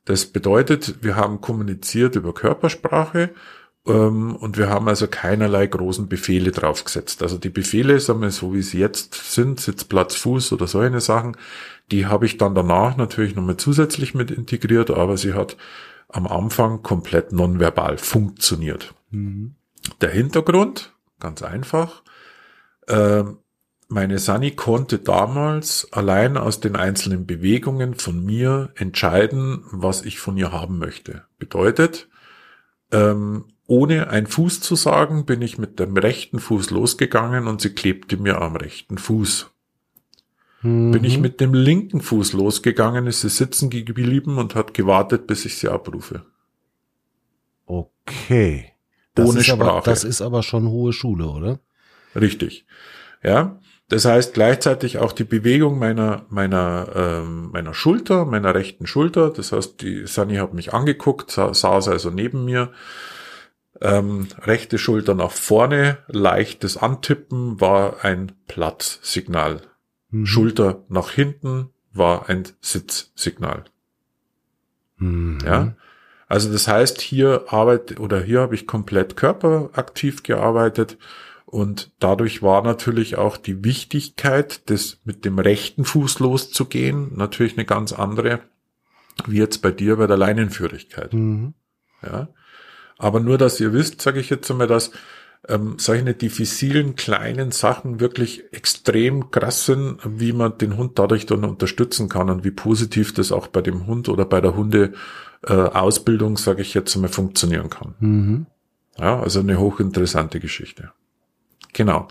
Speaker 2: das bedeutet, wir haben kommuniziert über Körpersprache ähm, und wir haben also keinerlei großen Befehle draufgesetzt. Also die Befehle, sagen wir so wie sie jetzt sind, Sitzplatz, Fuß oder so eine Sachen, die habe ich dann danach natürlich nochmal zusätzlich mit integriert, aber sie hat am Anfang komplett nonverbal funktioniert. Mhm. Der Hintergrund, ganz einfach, äh, meine Sani konnte damals allein aus den einzelnen Bewegungen von mir entscheiden, was ich von ihr haben möchte. Bedeutet, ähm, ohne ein Fuß zu sagen, bin ich mit dem rechten Fuß losgegangen und sie klebte mir am rechten Fuß. Mhm. Bin ich mit dem linken Fuß losgegangen, ist sie sitzen geblieben und hat gewartet, bis ich sie abrufe.
Speaker 1: Okay. Das Ohne Sprache. Aber, das ist aber schon hohe Schule, oder?
Speaker 2: Richtig. Ja. Das heißt gleichzeitig auch die Bewegung meiner, meiner, ähm, meiner Schulter, meiner rechten Schulter. Das heißt, die Sunny hat mich angeguckt, saß also neben mir. Ähm, rechte Schulter nach vorne, leichtes Antippen war ein Platzsignal. Mhm. Schulter nach hinten war ein Sitzsignal. Mhm. Ja. Also das heißt, hier arbeite oder hier habe ich komplett körperaktiv gearbeitet und dadurch war natürlich auch die Wichtigkeit, das mit dem rechten Fuß loszugehen, natürlich eine ganz andere, wie jetzt bei dir bei der Leinenführigkeit. Mhm. Ja. Aber nur, dass ihr wisst, sage ich jetzt einmal, dass ähm, solche diffizilen kleinen Sachen wirklich extrem krass sind, wie man den Hund dadurch dann unterstützen kann und wie positiv das auch bei dem Hund oder bei der Hunde äh, Ausbildung, sage ich jetzt einmal, funktionieren kann. Mhm. Ja, also eine hochinteressante Geschichte. Genau.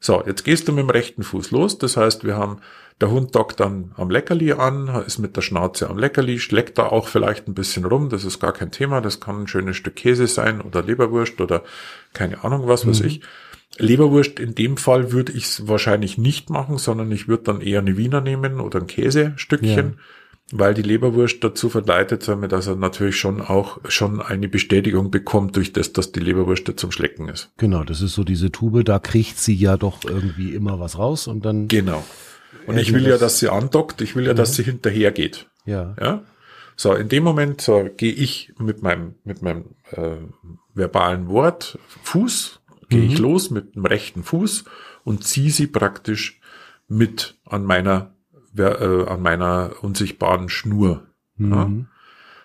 Speaker 2: So, jetzt gehst du mit dem rechten Fuß los. Das heißt, wir haben, der Hund dockt dann am Leckerli an, ist mit der Schnauze am Leckerli, schlägt da auch vielleicht ein bisschen rum. Das ist gar kein Thema. Das kann ein schönes Stück Käse sein oder Leberwurst oder keine Ahnung was, was mhm. ich. Leberwurst in dem Fall würde ich es wahrscheinlich nicht machen, sondern ich würde dann eher eine Wiener nehmen oder ein Käsestückchen. Ja weil die Leberwurst dazu verleitet, dass er natürlich schon auch schon eine Bestätigung bekommt durch das, dass die Leberwurst zum Schlecken ist.
Speaker 1: Genau, das ist so diese Tube, da kriegt sie ja doch irgendwie immer was raus und dann.
Speaker 2: Genau. Und ich will das ja, dass sie andockt, ich will ja, dass mhm. sie hinterher geht.
Speaker 1: Ja.
Speaker 2: Ja. So, in dem Moment so, gehe ich mit meinem, mit meinem äh, verbalen Wort Fuß, gehe mhm. ich los mit dem rechten Fuß und ziehe sie praktisch mit an meiner äh, an meiner unsichtbaren Schnur. Mhm. Ja?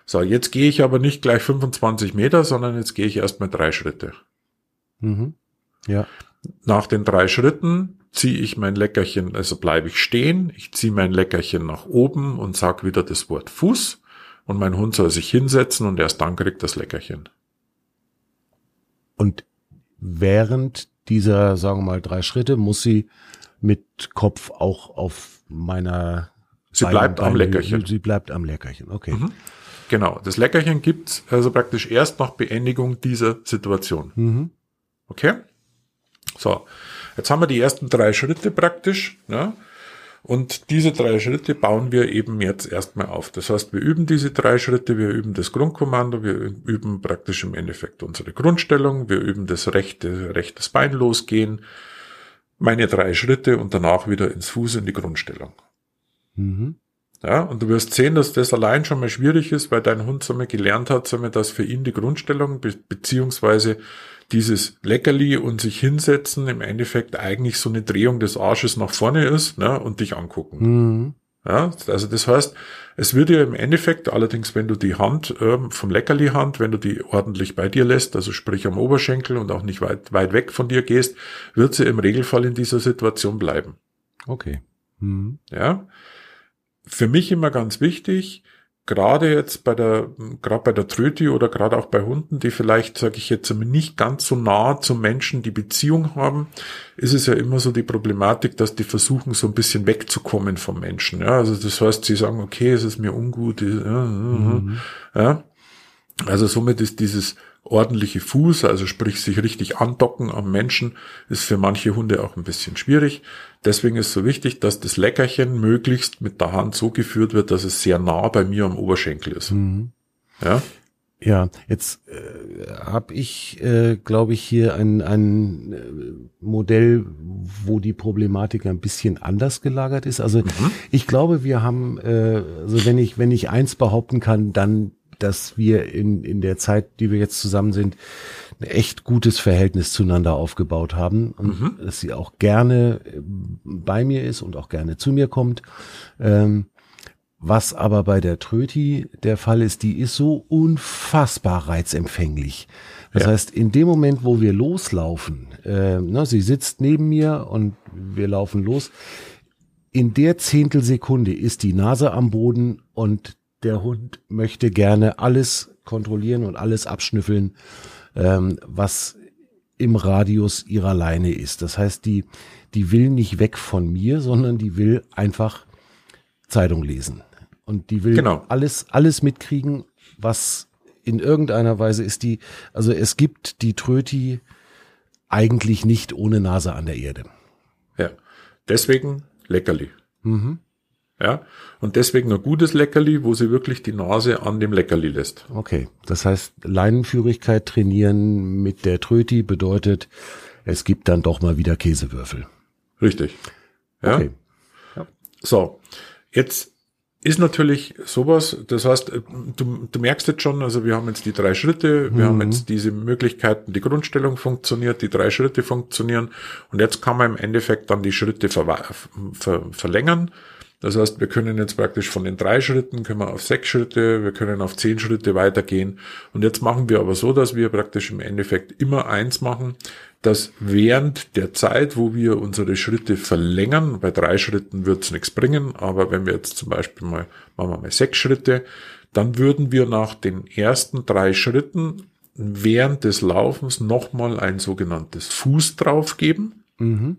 Speaker 2: So, jetzt gehe ich aber nicht gleich 25 Meter, sondern jetzt gehe ich erstmal drei Schritte.
Speaker 1: Mhm. Ja.
Speaker 2: Nach den drei Schritten ziehe ich mein Leckerchen, also bleibe ich stehen, ich ziehe mein Leckerchen nach oben und sag wieder das Wort Fuß und mein Hund soll sich hinsetzen und erst dann kriegt das Leckerchen.
Speaker 1: Und während dieser, sagen wir mal, drei Schritte muss sie mit Kopf auch auf meiner.
Speaker 2: Sie bleibt am Leckerchen.
Speaker 1: Sie bleibt am Leckerchen, okay. Mhm.
Speaker 2: Genau, das Leckerchen gibt's also praktisch erst nach Beendigung dieser Situation. Mhm. Okay? So, jetzt haben wir die ersten drei Schritte praktisch. Ja? Und diese drei Schritte bauen wir eben jetzt erstmal auf. Das heißt, wir üben diese drei Schritte, wir üben das Grundkommando, wir üben praktisch im Endeffekt unsere Grundstellung, wir üben das rechte, rechtes Bein losgehen, meine drei Schritte und danach wieder ins Fuß in die Grundstellung. Mhm. Ja, und du wirst sehen, dass das allein schon mal schwierig ist, weil dein Hund so mal gelernt hat, so mal, dass für ihn die Grundstellung be beziehungsweise dieses Leckerli und sich hinsetzen im Endeffekt eigentlich so eine Drehung des Arsches nach vorne ist ne, und dich angucken. Mhm. Ja, also das heißt, es wird ja im Endeffekt, allerdings wenn du die Hand ähm, vom Leckerli-Hand, wenn du die ordentlich bei dir lässt, also sprich am Oberschenkel und auch nicht weit, weit weg von dir gehst, wird sie im Regelfall in dieser Situation bleiben.
Speaker 1: Okay.
Speaker 2: Mhm. Ja. Für mich immer ganz wichtig, gerade jetzt bei der, gerade bei der Tröti oder gerade auch bei Hunden, die vielleicht, sage ich jetzt, nicht ganz so nah zum Menschen die Beziehung haben, ist es ja immer so die Problematik, dass die versuchen, so ein bisschen wegzukommen vom Menschen. Ja, also das heißt, sie sagen, okay, es ist mir ungut. Ja, mhm. ja. Also somit ist dieses ordentliche Fuß, also sprich sich richtig andocken am Menschen, ist für manche Hunde auch ein bisschen schwierig. Deswegen ist so wichtig, dass das Leckerchen möglichst mit der Hand so geführt wird, dass es sehr nah bei mir am Oberschenkel ist. Mhm.
Speaker 1: Ja. Ja, jetzt äh, habe ich, äh, glaube ich, hier ein, ein äh, Modell, wo die Problematik ein bisschen anders gelagert ist. Also mhm. ich glaube, wir haben, äh, also wenn ich, wenn ich eins behaupten kann, dann dass wir in, in der Zeit, die wir jetzt zusammen sind, ein echt gutes Verhältnis zueinander aufgebaut haben und mhm. dass sie auch gerne äh, bei mir ist und auch gerne zu mir kommt. Ähm, was aber bei der Tröti der Fall ist, die ist so unfassbar reizempfänglich. Das ja. heißt, in dem Moment, wo wir loslaufen, äh, ne, sie sitzt neben mir und wir laufen los, in der Zehntelsekunde ist die Nase am Boden und der Hund möchte gerne alles kontrollieren und alles abschnüffeln, ähm, was im Radius ihrer Leine ist. Das heißt, die, die will nicht weg von mir, sondern die will einfach Zeitung lesen. Und die will genau. alles, alles mitkriegen, was in irgendeiner Weise ist die, also es gibt die Tröti eigentlich nicht ohne Nase an der Erde.
Speaker 2: Ja. Deswegen Leckerli. Mhm. Ja, und deswegen ein gutes Leckerli, wo sie wirklich die Nase an dem Leckerli lässt.
Speaker 1: Okay, das heißt, Leinenführigkeit trainieren mit der Tröti bedeutet, es gibt dann doch mal wieder Käsewürfel.
Speaker 2: Richtig. Ja. Okay. Ja. So, jetzt ist natürlich sowas, das heißt, du, du merkst jetzt schon, also wir haben jetzt die drei Schritte, wir mhm. haben jetzt diese Möglichkeiten, die Grundstellung funktioniert, die drei Schritte funktionieren und jetzt kann man im Endeffekt dann die Schritte ver ver verlängern das heißt, wir können jetzt praktisch von den drei Schritten, können wir auf sechs Schritte, wir können auf zehn Schritte weitergehen. Und jetzt machen wir aber so, dass wir praktisch im Endeffekt immer eins machen, dass während der Zeit, wo wir unsere Schritte verlängern, bei drei Schritten wird es nichts bringen, aber wenn wir jetzt zum Beispiel mal, machen wir mal sechs Schritte, dann würden wir nach den ersten drei Schritten während des Laufens nochmal ein sogenanntes Fuß draufgeben, mhm.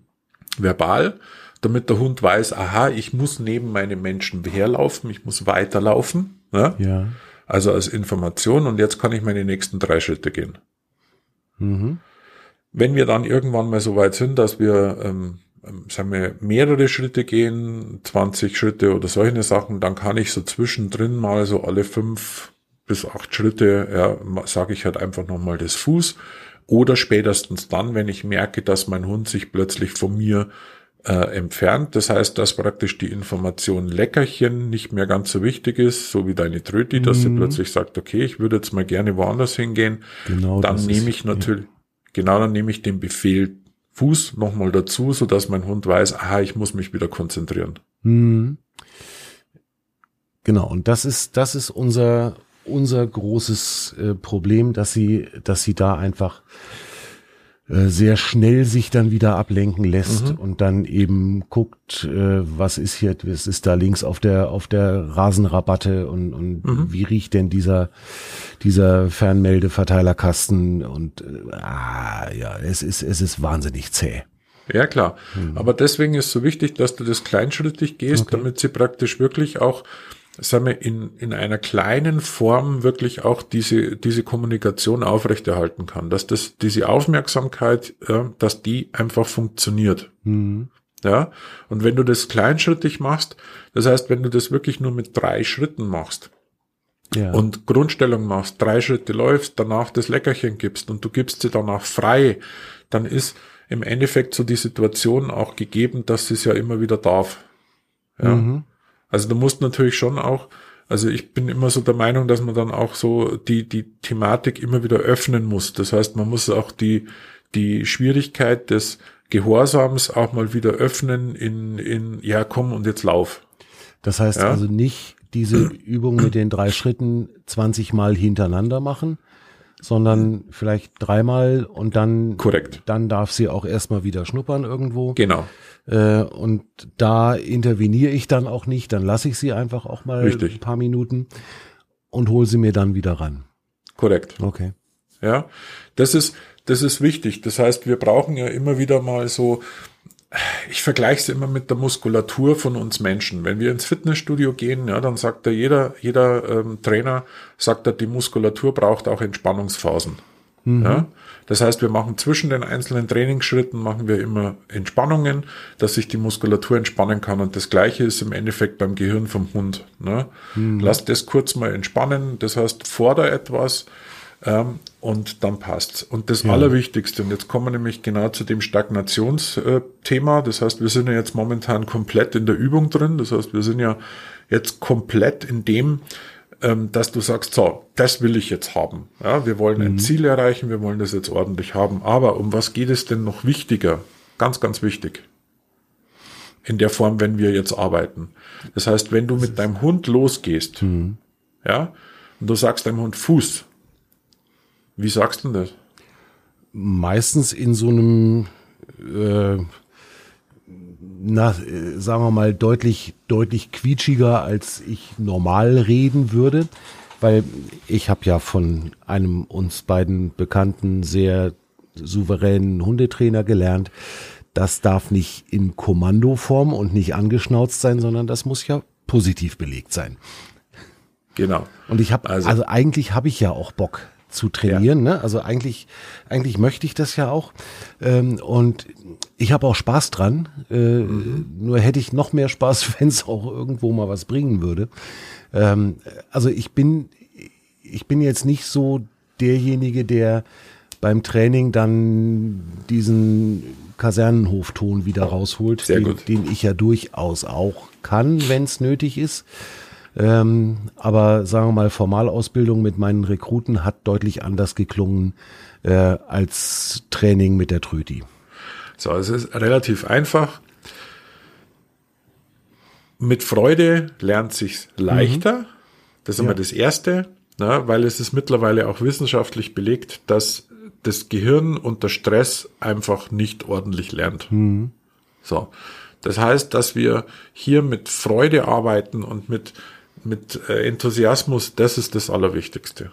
Speaker 2: verbal damit der Hund weiß, aha, ich muss neben meinem Menschen herlaufen, ich muss weiterlaufen. Ne? Ja. Also als Information und jetzt kann ich meine nächsten drei Schritte gehen. Mhm. Wenn wir dann irgendwann mal so weit sind, dass wir, ähm, sagen wir, mehrere Schritte gehen, 20 Schritte oder solche Sachen, dann kann ich so zwischendrin mal so alle fünf bis acht Schritte, ja, sage ich halt einfach nochmal das Fuß. Oder spätestens dann, wenn ich merke, dass mein Hund sich plötzlich von mir äh, entfernt. Das heißt, dass praktisch die Information Leckerchen nicht mehr ganz so wichtig ist, so wie deine Tröti, dass mhm. sie plötzlich sagt, okay, ich würde jetzt mal gerne woanders hingehen. Genau. Dann nehme ich natürlich, ja. genau, dann nehme ich den Befehl Fuß nochmal dazu, so dass mein Hund weiß, aha, ich muss mich wieder konzentrieren. Mhm.
Speaker 1: Genau. Und das ist, das ist unser, unser großes äh, Problem, dass sie, dass sie da einfach sehr schnell sich dann wieder ablenken lässt mhm. und dann eben guckt, äh, was ist hier, was ist da links auf der auf der Rasenrabatte und, und mhm. wie riecht denn dieser dieser Fernmeldeverteilerkasten und äh, ah, ja, es ist es ist wahnsinnig zäh.
Speaker 2: Ja, klar. Mhm. Aber deswegen ist so wichtig, dass du das kleinschrittig gehst, okay. damit sie praktisch wirklich auch sagen wir, in, in einer kleinen Form wirklich auch diese, diese Kommunikation aufrechterhalten kann, dass das, diese Aufmerksamkeit, ja, dass die einfach funktioniert. Mhm. Ja, und wenn du das kleinschrittig machst, das heißt, wenn du das wirklich nur mit drei Schritten machst, ja. und Grundstellung machst, drei Schritte läufst, danach das Leckerchen gibst und du gibst sie danach frei, dann ist im Endeffekt so die Situation auch gegeben, dass sie es ja immer wieder darf. Ja. Mhm. Also du musst natürlich schon auch, also ich bin immer so der Meinung, dass man dann auch so die, die Thematik immer wieder öffnen muss. Das heißt, man muss auch die, die Schwierigkeit des Gehorsams auch mal wieder öffnen in, in, ja komm und jetzt lauf.
Speaker 1: Das heißt
Speaker 2: Ja.
Speaker 1: also nicht diese Übung mit den drei Schritten 20 Mal hintereinander machen, sondern vielleicht dreimal und dann,
Speaker 2: Korrekt.
Speaker 1: dann darf sie auch erstmal wieder schnuppern irgendwo.
Speaker 2: Genau.
Speaker 1: Äh, und da interveniere ich dann auch nicht, dann lasse ich sie einfach auch mal
Speaker 2: Richtig.
Speaker 1: ein paar Minuten und hole sie mir dann wieder ran.
Speaker 2: Korrekt.
Speaker 1: Okay.
Speaker 2: Ja, das ist, das ist wichtig. Das heißt, wir brauchen ja immer wieder mal so, ich vergleiche es immer mit der Muskulatur von uns Menschen. Wenn wir ins Fitnessstudio gehen, ja, dann sagt da jeder, jeder ähm, Trainer sagt, er, die Muskulatur braucht auch Entspannungsphasen. Ja, das heißt, wir machen zwischen den einzelnen Trainingsschritten machen wir immer Entspannungen, dass sich die Muskulatur entspannen kann. Und das Gleiche ist im Endeffekt beim Gehirn vom Hund. Ne? Lass das kurz mal entspannen. Das heißt, forder etwas ähm, und dann passt's. Und das Allerwichtigste, und jetzt kommen wir nämlich genau zu dem Stagnationsthema. Das heißt, wir sind ja jetzt momentan komplett in der Übung drin. Das heißt, wir sind ja jetzt komplett in dem, ähm, dass du sagst, so, das will ich jetzt haben. Ja, wir wollen ein Ziel erreichen, wir wollen das jetzt ordentlich haben. Aber um was geht es denn noch wichtiger? Ganz, ganz wichtig. In der Form, wenn wir jetzt arbeiten. Das heißt, wenn du mit deinem Hund losgehst, ja, und du sagst deinem Hund Fuß, wie sagst du das?
Speaker 1: Meistens in so einem, äh, na, äh, sagen wir mal, deutlich, deutlich quietschiger, als ich normal reden würde. Weil ich habe ja von einem uns beiden bekannten, sehr souveränen Hundetrainer gelernt, das darf nicht in Kommandoform und nicht angeschnauzt sein, sondern das muss ja positiv belegt sein.
Speaker 2: Genau.
Speaker 1: Und ich habe, also,
Speaker 2: Also-
Speaker 1: eigentlich habe ich ja auch Bock zu trainieren, ne? Also eigentlich, eigentlich möchte ich das ja auch. Ähm, und ich habe auch Spaß dran. Äh, Nur hätte ich noch mehr Spaß, wenn es auch irgendwo mal was bringen würde. Ähm, also ich bin, ich bin jetzt nicht so derjenige, der beim Training dann diesen Kasernenhofton wieder rausholt,
Speaker 2: Sehr
Speaker 1: den, den ich ja durchaus auch kann, wenn es nötig ist. Ähm, aber sagen wir mal, Formalausbildung mit meinen Rekruten hat deutlich anders geklungen äh, als Training mit der Tröti.
Speaker 2: So, es ist relativ einfach. Mit Freude lernt sich's leichter. Das ist immer das Erste, ne, weil es ist mittlerweile auch wissenschaftlich belegt, dass das Gehirn unter Stress einfach nicht ordentlich lernt. So. Das heißt, dass wir hier mit Freude arbeiten und mit, mit äh, Enthusiasmus, das ist das Allerwichtigste.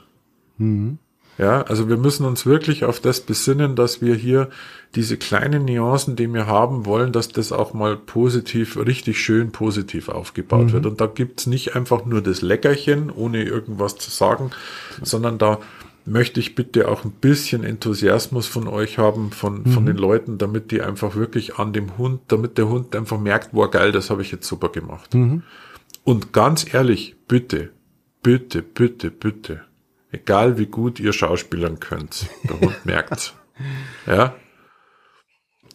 Speaker 2: Ja, also wir müssen uns wirklich auf das besinnen, dass wir hier diese kleinen Nuancen, die wir haben wollen, dass das auch mal positiv, richtig schön positiv aufgebaut wird. Und da gibt's nicht einfach nur das Leckerchen, ohne irgendwas zu sagen, sondern da möchte ich bitte auch ein bisschen Enthusiasmus von euch haben, von, von den Leuten, damit die einfach wirklich an dem Hund, damit der Hund einfach merkt, boah geil, das habe ich jetzt super gemacht. Und ganz ehrlich, bitte, bitte, bitte, bitte, egal wie gut ihr Schauspielern könnt, der Hund merkt's. Ja,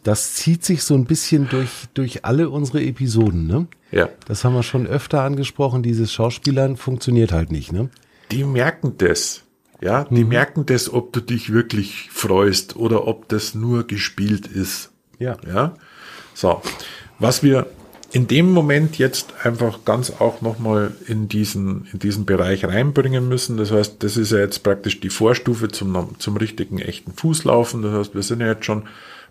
Speaker 1: Das zieht sich so ein bisschen durch, durch alle unsere Episoden, ne?
Speaker 2: ja.
Speaker 1: Das haben wir schon öfter angesprochen. Dieses Schauspielern funktioniert halt nicht, ne?
Speaker 2: Die merken das. Ja, die merken das, ob du dich wirklich freust oder ob das nur gespielt ist.
Speaker 1: Ja.
Speaker 2: Ja. So. Was wir in dem Moment jetzt einfach ganz auch nochmal in diesen, in diesen Bereich reinbringen müssen. Das heißt, das ist ja jetzt praktisch die Vorstufe zum, zum richtigen echten Fußlaufen. Das heißt, wir sind ja jetzt schon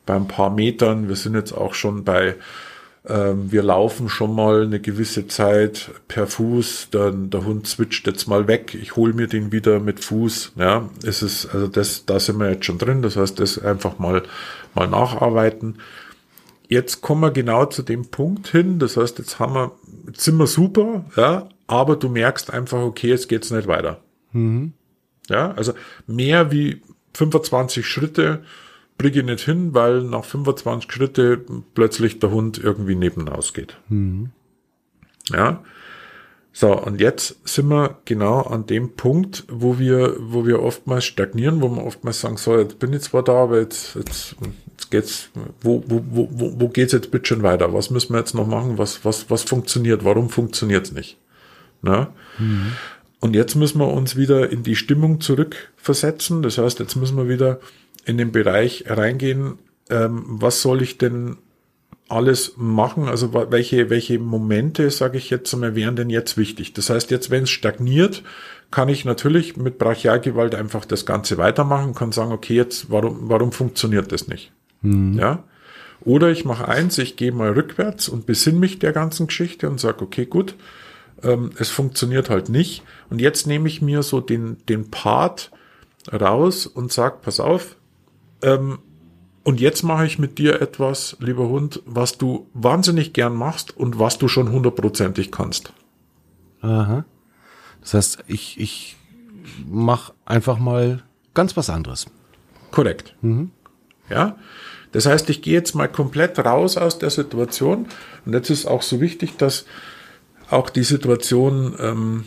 Speaker 2: bei ein paar Metern. Wir sind jetzt auch schon bei, ähm, wir laufen schon mal eine gewisse Zeit per Fuß, dann der Hund switcht jetzt mal weg, ich hole mir den wieder mit Fuß. Ja, es ist, also das, da sind wir jetzt schon drin, das heißt, das einfach mal, mal nacharbeiten. Jetzt kommen wir genau zu dem Punkt hin, das heißt, jetzt haben wir, jetzt sind wir super, ja, aber du merkst einfach, okay, jetzt geht's nicht weiter. Ja, also mehr wie 25 Schritte bringe ich nicht hin, weil nach 25 Schritte plötzlich der Hund irgendwie nebenaus geht. Ja. So, und jetzt sind wir genau an dem Punkt, wo wir, wo wir oftmals stagnieren, wo wir oftmals sagen, so, jetzt bin ich zwar da, aber jetzt, jetzt, jetzt wo, wo, wo, wo geht's jetzt bitte schon weiter? Was müssen wir jetzt noch machen? Was, was, was funktioniert? Warum funktioniert's nicht? Na? Und jetzt müssen wir uns wieder in die Stimmung zurückversetzen. Das heißt, jetzt müssen wir wieder in den Bereich reingehen, ähm, was soll ich denn alles machen? Also welche, welche Momente, sage ich jetzt einmal, wären denn jetzt wichtig? Das heißt, jetzt, wenn es stagniert, kann ich natürlich mit Brachialgewalt einfach das Ganze weitermachen, kann sagen, okay, jetzt, warum, warum funktioniert das nicht? Mhm. Ja. Oder ich mache eins, ich gehe mal rückwärts und besinn mich der ganzen Geschichte und sage, okay, gut, ähm, es funktioniert halt nicht. Und jetzt nehme ich mir so den, den Part raus und sag, pass auf, ähm, und jetzt mache ich mit dir etwas, lieber Hund, was du wahnsinnig gern machst und was du schon hundertprozentig kannst.
Speaker 1: Aha. Das heißt, ich, ich mache einfach mal ganz was anderes.
Speaker 2: Korrekt. Mhm. Ja. Das heißt, ich gehe jetzt mal komplett raus aus der Situation. Und jetzt ist auch so wichtig, dass auch die Situation, ähm,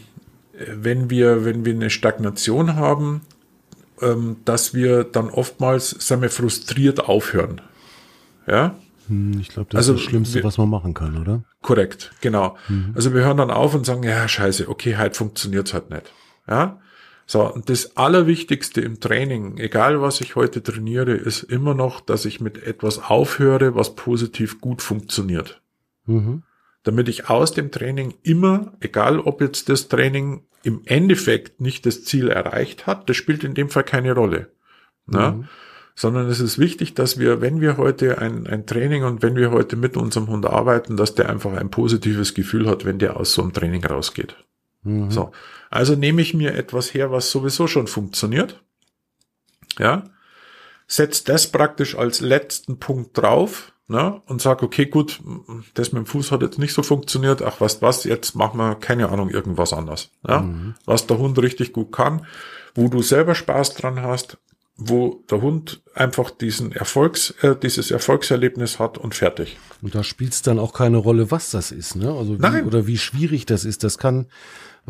Speaker 2: wenn wir, wenn wir eine Stagnation haben, ähm, dass wir dann oftmals, sagen wir, frustriert aufhören. Ja?
Speaker 1: Hm, ich glaube, das also, ist das Schlimmste, wir, was man machen kann, oder?
Speaker 2: Korrekt, genau. Mhm. Also wir hören dann auf und sagen, ja, scheiße, okay, halt funktioniert's halt nicht. Ja? So, und das Allerwichtigste im Training, egal was ich heute trainiere, ist immer noch, dass ich mit etwas aufhöre, was positiv gut funktioniert. Mhm. Damit ich aus dem Training immer, egal ob jetzt das Training im Endeffekt nicht das Ziel erreicht hat, das spielt in dem Fall keine Rolle. Ne? Mhm. Sondern es ist wichtig, dass wir, wenn wir heute ein, ein Training und wenn wir heute mit unserem Hund arbeiten, dass der einfach ein positives Gefühl hat, wenn der aus so einem Training rausgeht. Mhm. So. Also nehme ich mir etwas her, was sowieso schon funktioniert. Ja. Setz das praktisch als letzten Punkt drauf ne, und sag, okay, gut, das mit dem Fuß hat jetzt nicht so funktioniert, ach was, was, jetzt machen wir, keine Ahnung, irgendwas anders. Ja? Mhm. Was der Hund richtig gut kann, wo du selber Spaß dran hast, wo der Hund einfach diesen Erfolgs, äh, dieses Erfolgserlebnis hat und fertig.
Speaker 1: Und da spielt es dann auch keine Rolle, was das ist, ne? Also wie, Nein. oder wie schwierig das ist. Das kann,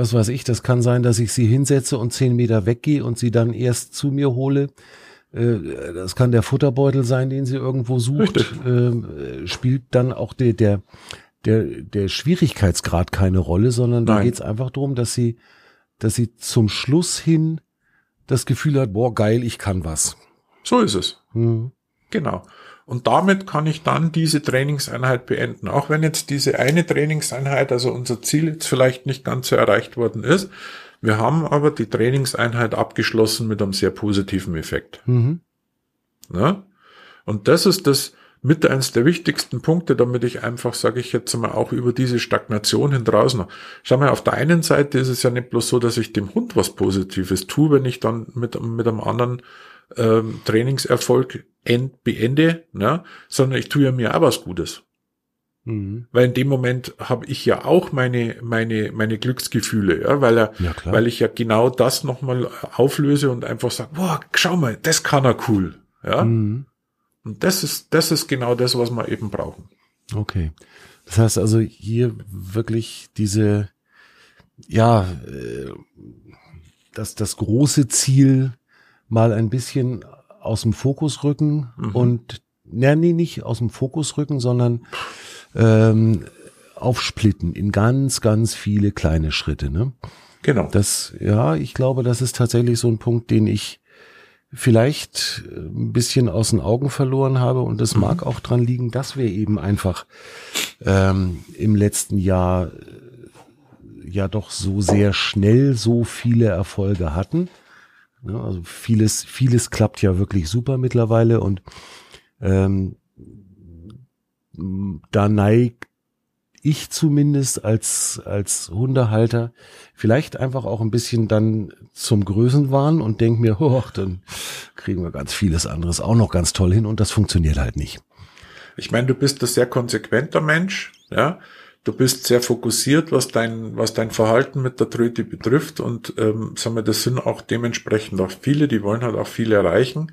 Speaker 1: was weiß ich, das kann sein, dass ich sie hinsetze und zehn Meter weggehe und sie dann erst zu mir hole äh, das kann der Futterbeutel sein, den sie irgendwo sucht, äh, spielt dann auch der, der, der, der Schwierigkeitsgrad keine Rolle, sondern da geht es einfach darum, dass sie, dass sie zum Schluss hin das Gefühl hat, boah, geil, ich kann was.
Speaker 2: So ist es. Mhm. Genau. Und damit kann ich dann diese Trainingseinheit beenden. Auch wenn jetzt diese eine Trainingseinheit, also unser Ziel jetzt vielleicht nicht ganz so erreicht worden ist, wir haben aber die Trainingseinheit abgeschlossen mit einem sehr positiven Effekt. Mhm. Na? Und das ist das mit eins der wichtigsten Punkte, damit ich einfach, sage ich jetzt mal, auch über diese Stagnation hin draußen. Schau mal, auf der einen Seite ist es ja nicht bloß so, dass ich dem Hund was Positives tue, wenn ich dann mit, mit einem anderen ähm, Trainingserfolg end, beende, ne? sondern ich tue ja mir auch was Gutes. Mhm. Weil in dem Moment habe ich ja auch meine, meine, meine Glücksgefühle, ja, weil er, ja, weil ich ja genau das nochmal auflöse und einfach sage, boah, schau mal, das kann er cool, ja. Mhm. Und das ist, das ist genau das, was wir eben brauchen.
Speaker 1: Okay. Das heißt also hier wirklich diese, ja, äh, dass das große Ziel mal ein bisschen aus dem Fokus rücken mhm. und, na, nee, nicht aus dem Fokus rücken, sondern ähm, aufsplitten in ganz, ganz viele kleine Schritte. Ne?
Speaker 2: Genau.
Speaker 1: Das, ja, ich glaube, das ist tatsächlich so ein Punkt, den ich vielleicht äh, ein bisschen aus den Augen verloren habe und es mhm. mag auch dran liegen, dass wir eben einfach ähm, im letzten Jahr äh, ja doch so sehr schnell so viele Erfolge hatten. Ja, also vieles, vieles klappt ja wirklich super mittlerweile und ähm, da neigt ich zumindest als, als Hundehalter vielleicht einfach auch ein bisschen dann zum Größenwahn und denk mir, oh, dann kriegen wir ganz vieles anderes auch noch ganz toll hin und das funktioniert halt nicht.
Speaker 2: Ich meine, du bist ein sehr konsequenter Mensch, ja. Du bist sehr fokussiert, was dein, was dein Verhalten mit der Tröte betrifft und ähm, sagen wir, das sind auch dementsprechend auch viele, die wollen halt auch viel erreichen.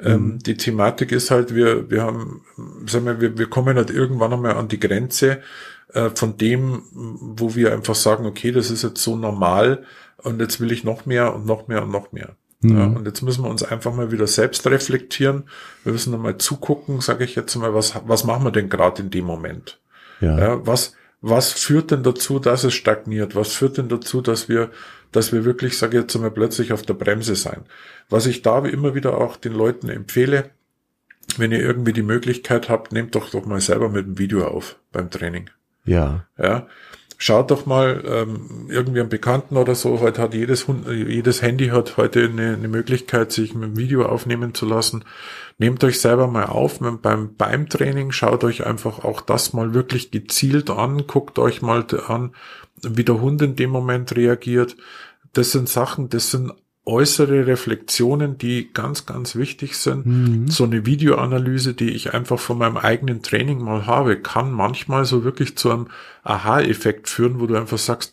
Speaker 2: Ähm, mhm. die Thematik ist halt, wir, wir haben, sagen wir, wir, wir kommen halt irgendwann einmal an die Grenze äh, von dem, wo wir einfach sagen, okay, das ist jetzt so normal und jetzt will ich noch mehr und noch mehr und noch mehr. Mhm. Ja, und jetzt müssen wir uns einfach mal wieder selbst reflektieren. Wir müssen nochmal zugucken, sage ich jetzt mal, was, was machen wir denn gerade in dem Moment? Ja. ja. was, was führt denn dazu, dass es stagniert? Was führt denn dazu, dass wir dass wir wirklich, sage ich jetzt mal, plötzlich auf der Bremse sein. Was ich da immer wieder auch den Leuten empfehle, wenn ihr irgendwie die Möglichkeit habt, nehmt doch doch mal selber mit dem Video auf beim Training.
Speaker 1: Ja.
Speaker 2: Ja. Schaut doch mal ähm, irgendwie einen Bekannten oder so. Heute hat jedes Hund, jedes Handy hat heute eine, eine Möglichkeit, sich mit dem Video aufnehmen zu lassen. Nehmt euch selber mal auf beim beim Training. Schaut euch einfach auch das mal wirklich gezielt an. Guckt euch mal an, wie der Hund in dem Moment reagiert. Das sind Sachen, das sind äußere Reflexionen, die ganz, ganz wichtig sind. Mhm. So eine Videoanalyse, die ich einfach von meinem eigenen Training mal habe, kann manchmal so wirklich zu einem Aha-Effekt führen, wo du einfach sagst,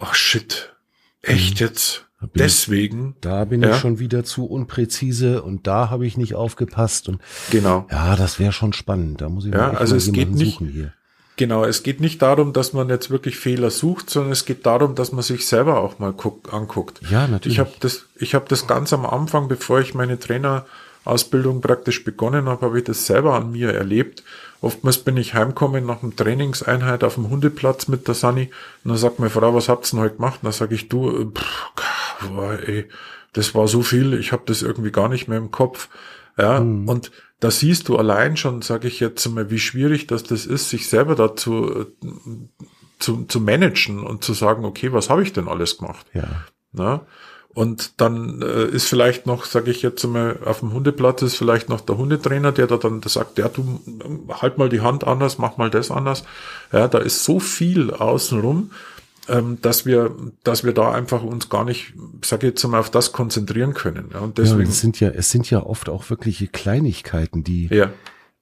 Speaker 2: ach shit, echt mhm. Jetzt? Deswegen.
Speaker 1: da bin ja. ich schon wieder zu unpräzise und da habe ich nicht aufgepasst und
Speaker 2: genau.
Speaker 1: Ja, das wäre schon spannend. Da muss ich
Speaker 2: ja, also es geht nicht, hier. Genau, es geht nicht darum, dass man jetzt wirklich Fehler sucht, sondern es geht darum, dass man sich selber auch mal guck, anguckt.
Speaker 1: Ja, natürlich.
Speaker 2: Ich habe das, ich habe das ganz am Anfang, bevor ich meine Trainerausbildung praktisch begonnen habe, habe ich das selber an mir erlebt. Oftmals bin ich heimgekommen nach einem Trainingseinheit auf dem Hundeplatz mit der Sunny und dann sagt meine Frau, was habt's denn heute gemacht? Und dann sage ich, du, pff, boah, ey, das war so viel, ich habe das irgendwie gar nicht mehr im Kopf. Ja, mhm. und da siehst du allein schon, sage ich jetzt mal, wie schwierig das das ist, sich selber dazu zu, zu managen und zu sagen, okay, was habe ich denn alles gemacht?
Speaker 1: Ja.
Speaker 2: Na? Und dann äh, ist vielleicht noch, sage ich jetzt mal, auf dem Hundeplatz ist vielleicht noch der Hundetrainer, der da dann sagt, ja, du halt mal die Hand anders, mach mal das anders. Ja, da ist so viel außenrum ähm, dass wir, dass wir da einfach uns gar nicht, sage jetzt mal, auf das konzentrieren können. Ja, und deswegen.
Speaker 1: Ja, es sind ja, es sind ja oft auch wirkliche Kleinigkeiten, die,
Speaker 2: ja.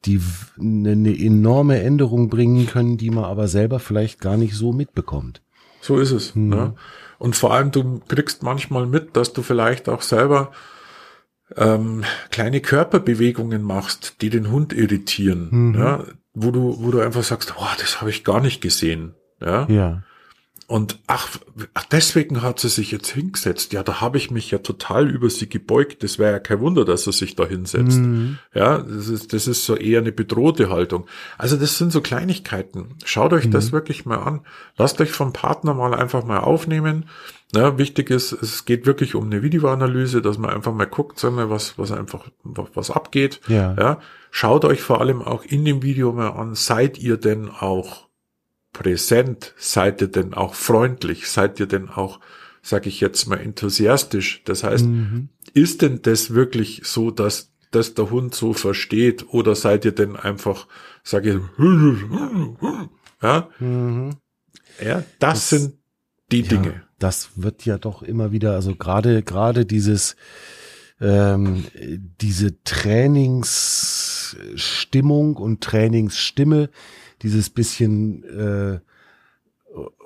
Speaker 1: die eine, eine enorme Änderung bringen können, die man aber selber vielleicht gar nicht so mitbekommt.
Speaker 2: So ist es. Hm. Ja. Und vor allem, du kriegst manchmal mit, dass du vielleicht auch selber ähm, kleine Körperbewegungen machst, die den Hund irritieren, mhm. ja, wo du, wo du einfach sagst, oh, das habe ich gar nicht gesehen. Ja.
Speaker 1: ja.
Speaker 2: Und ach, ach, deswegen hat sie sich jetzt hingesetzt. Ja, da habe ich mich ja total über sie gebeugt. Das wäre ja kein Wunder, dass er sich da hinsetzt. Mhm. Ja, das ist, das ist so eher eine bedrohte Haltung. Also das sind so Kleinigkeiten. Schaut euch mhm. das wirklich mal an. Lasst euch vom Partner mal einfach mal aufnehmen. Ja, wichtig ist, es geht wirklich um eine Videoanalyse, dass man einfach mal guckt, sagen wir, was, was einfach, was abgeht.
Speaker 1: Ja.
Speaker 2: ja. Schaut euch vor allem auch in dem Video mal an, seid ihr denn auch präsent? Seid ihr denn auch freundlich? Seid ihr denn auch, sage ich jetzt mal, enthusiastisch? Das heißt, mhm. ist denn das wirklich so, dass, dass der Hund so versteht? Oder seid ihr denn einfach, sage ich, ja? Mhm. Ja, das, das, sind die ja, Dinge.
Speaker 1: Das wird ja doch immer wieder, also gerade, gerade dieses, ähm, diese Trainingsstimmung und Trainingsstimme, dieses bisschen äh,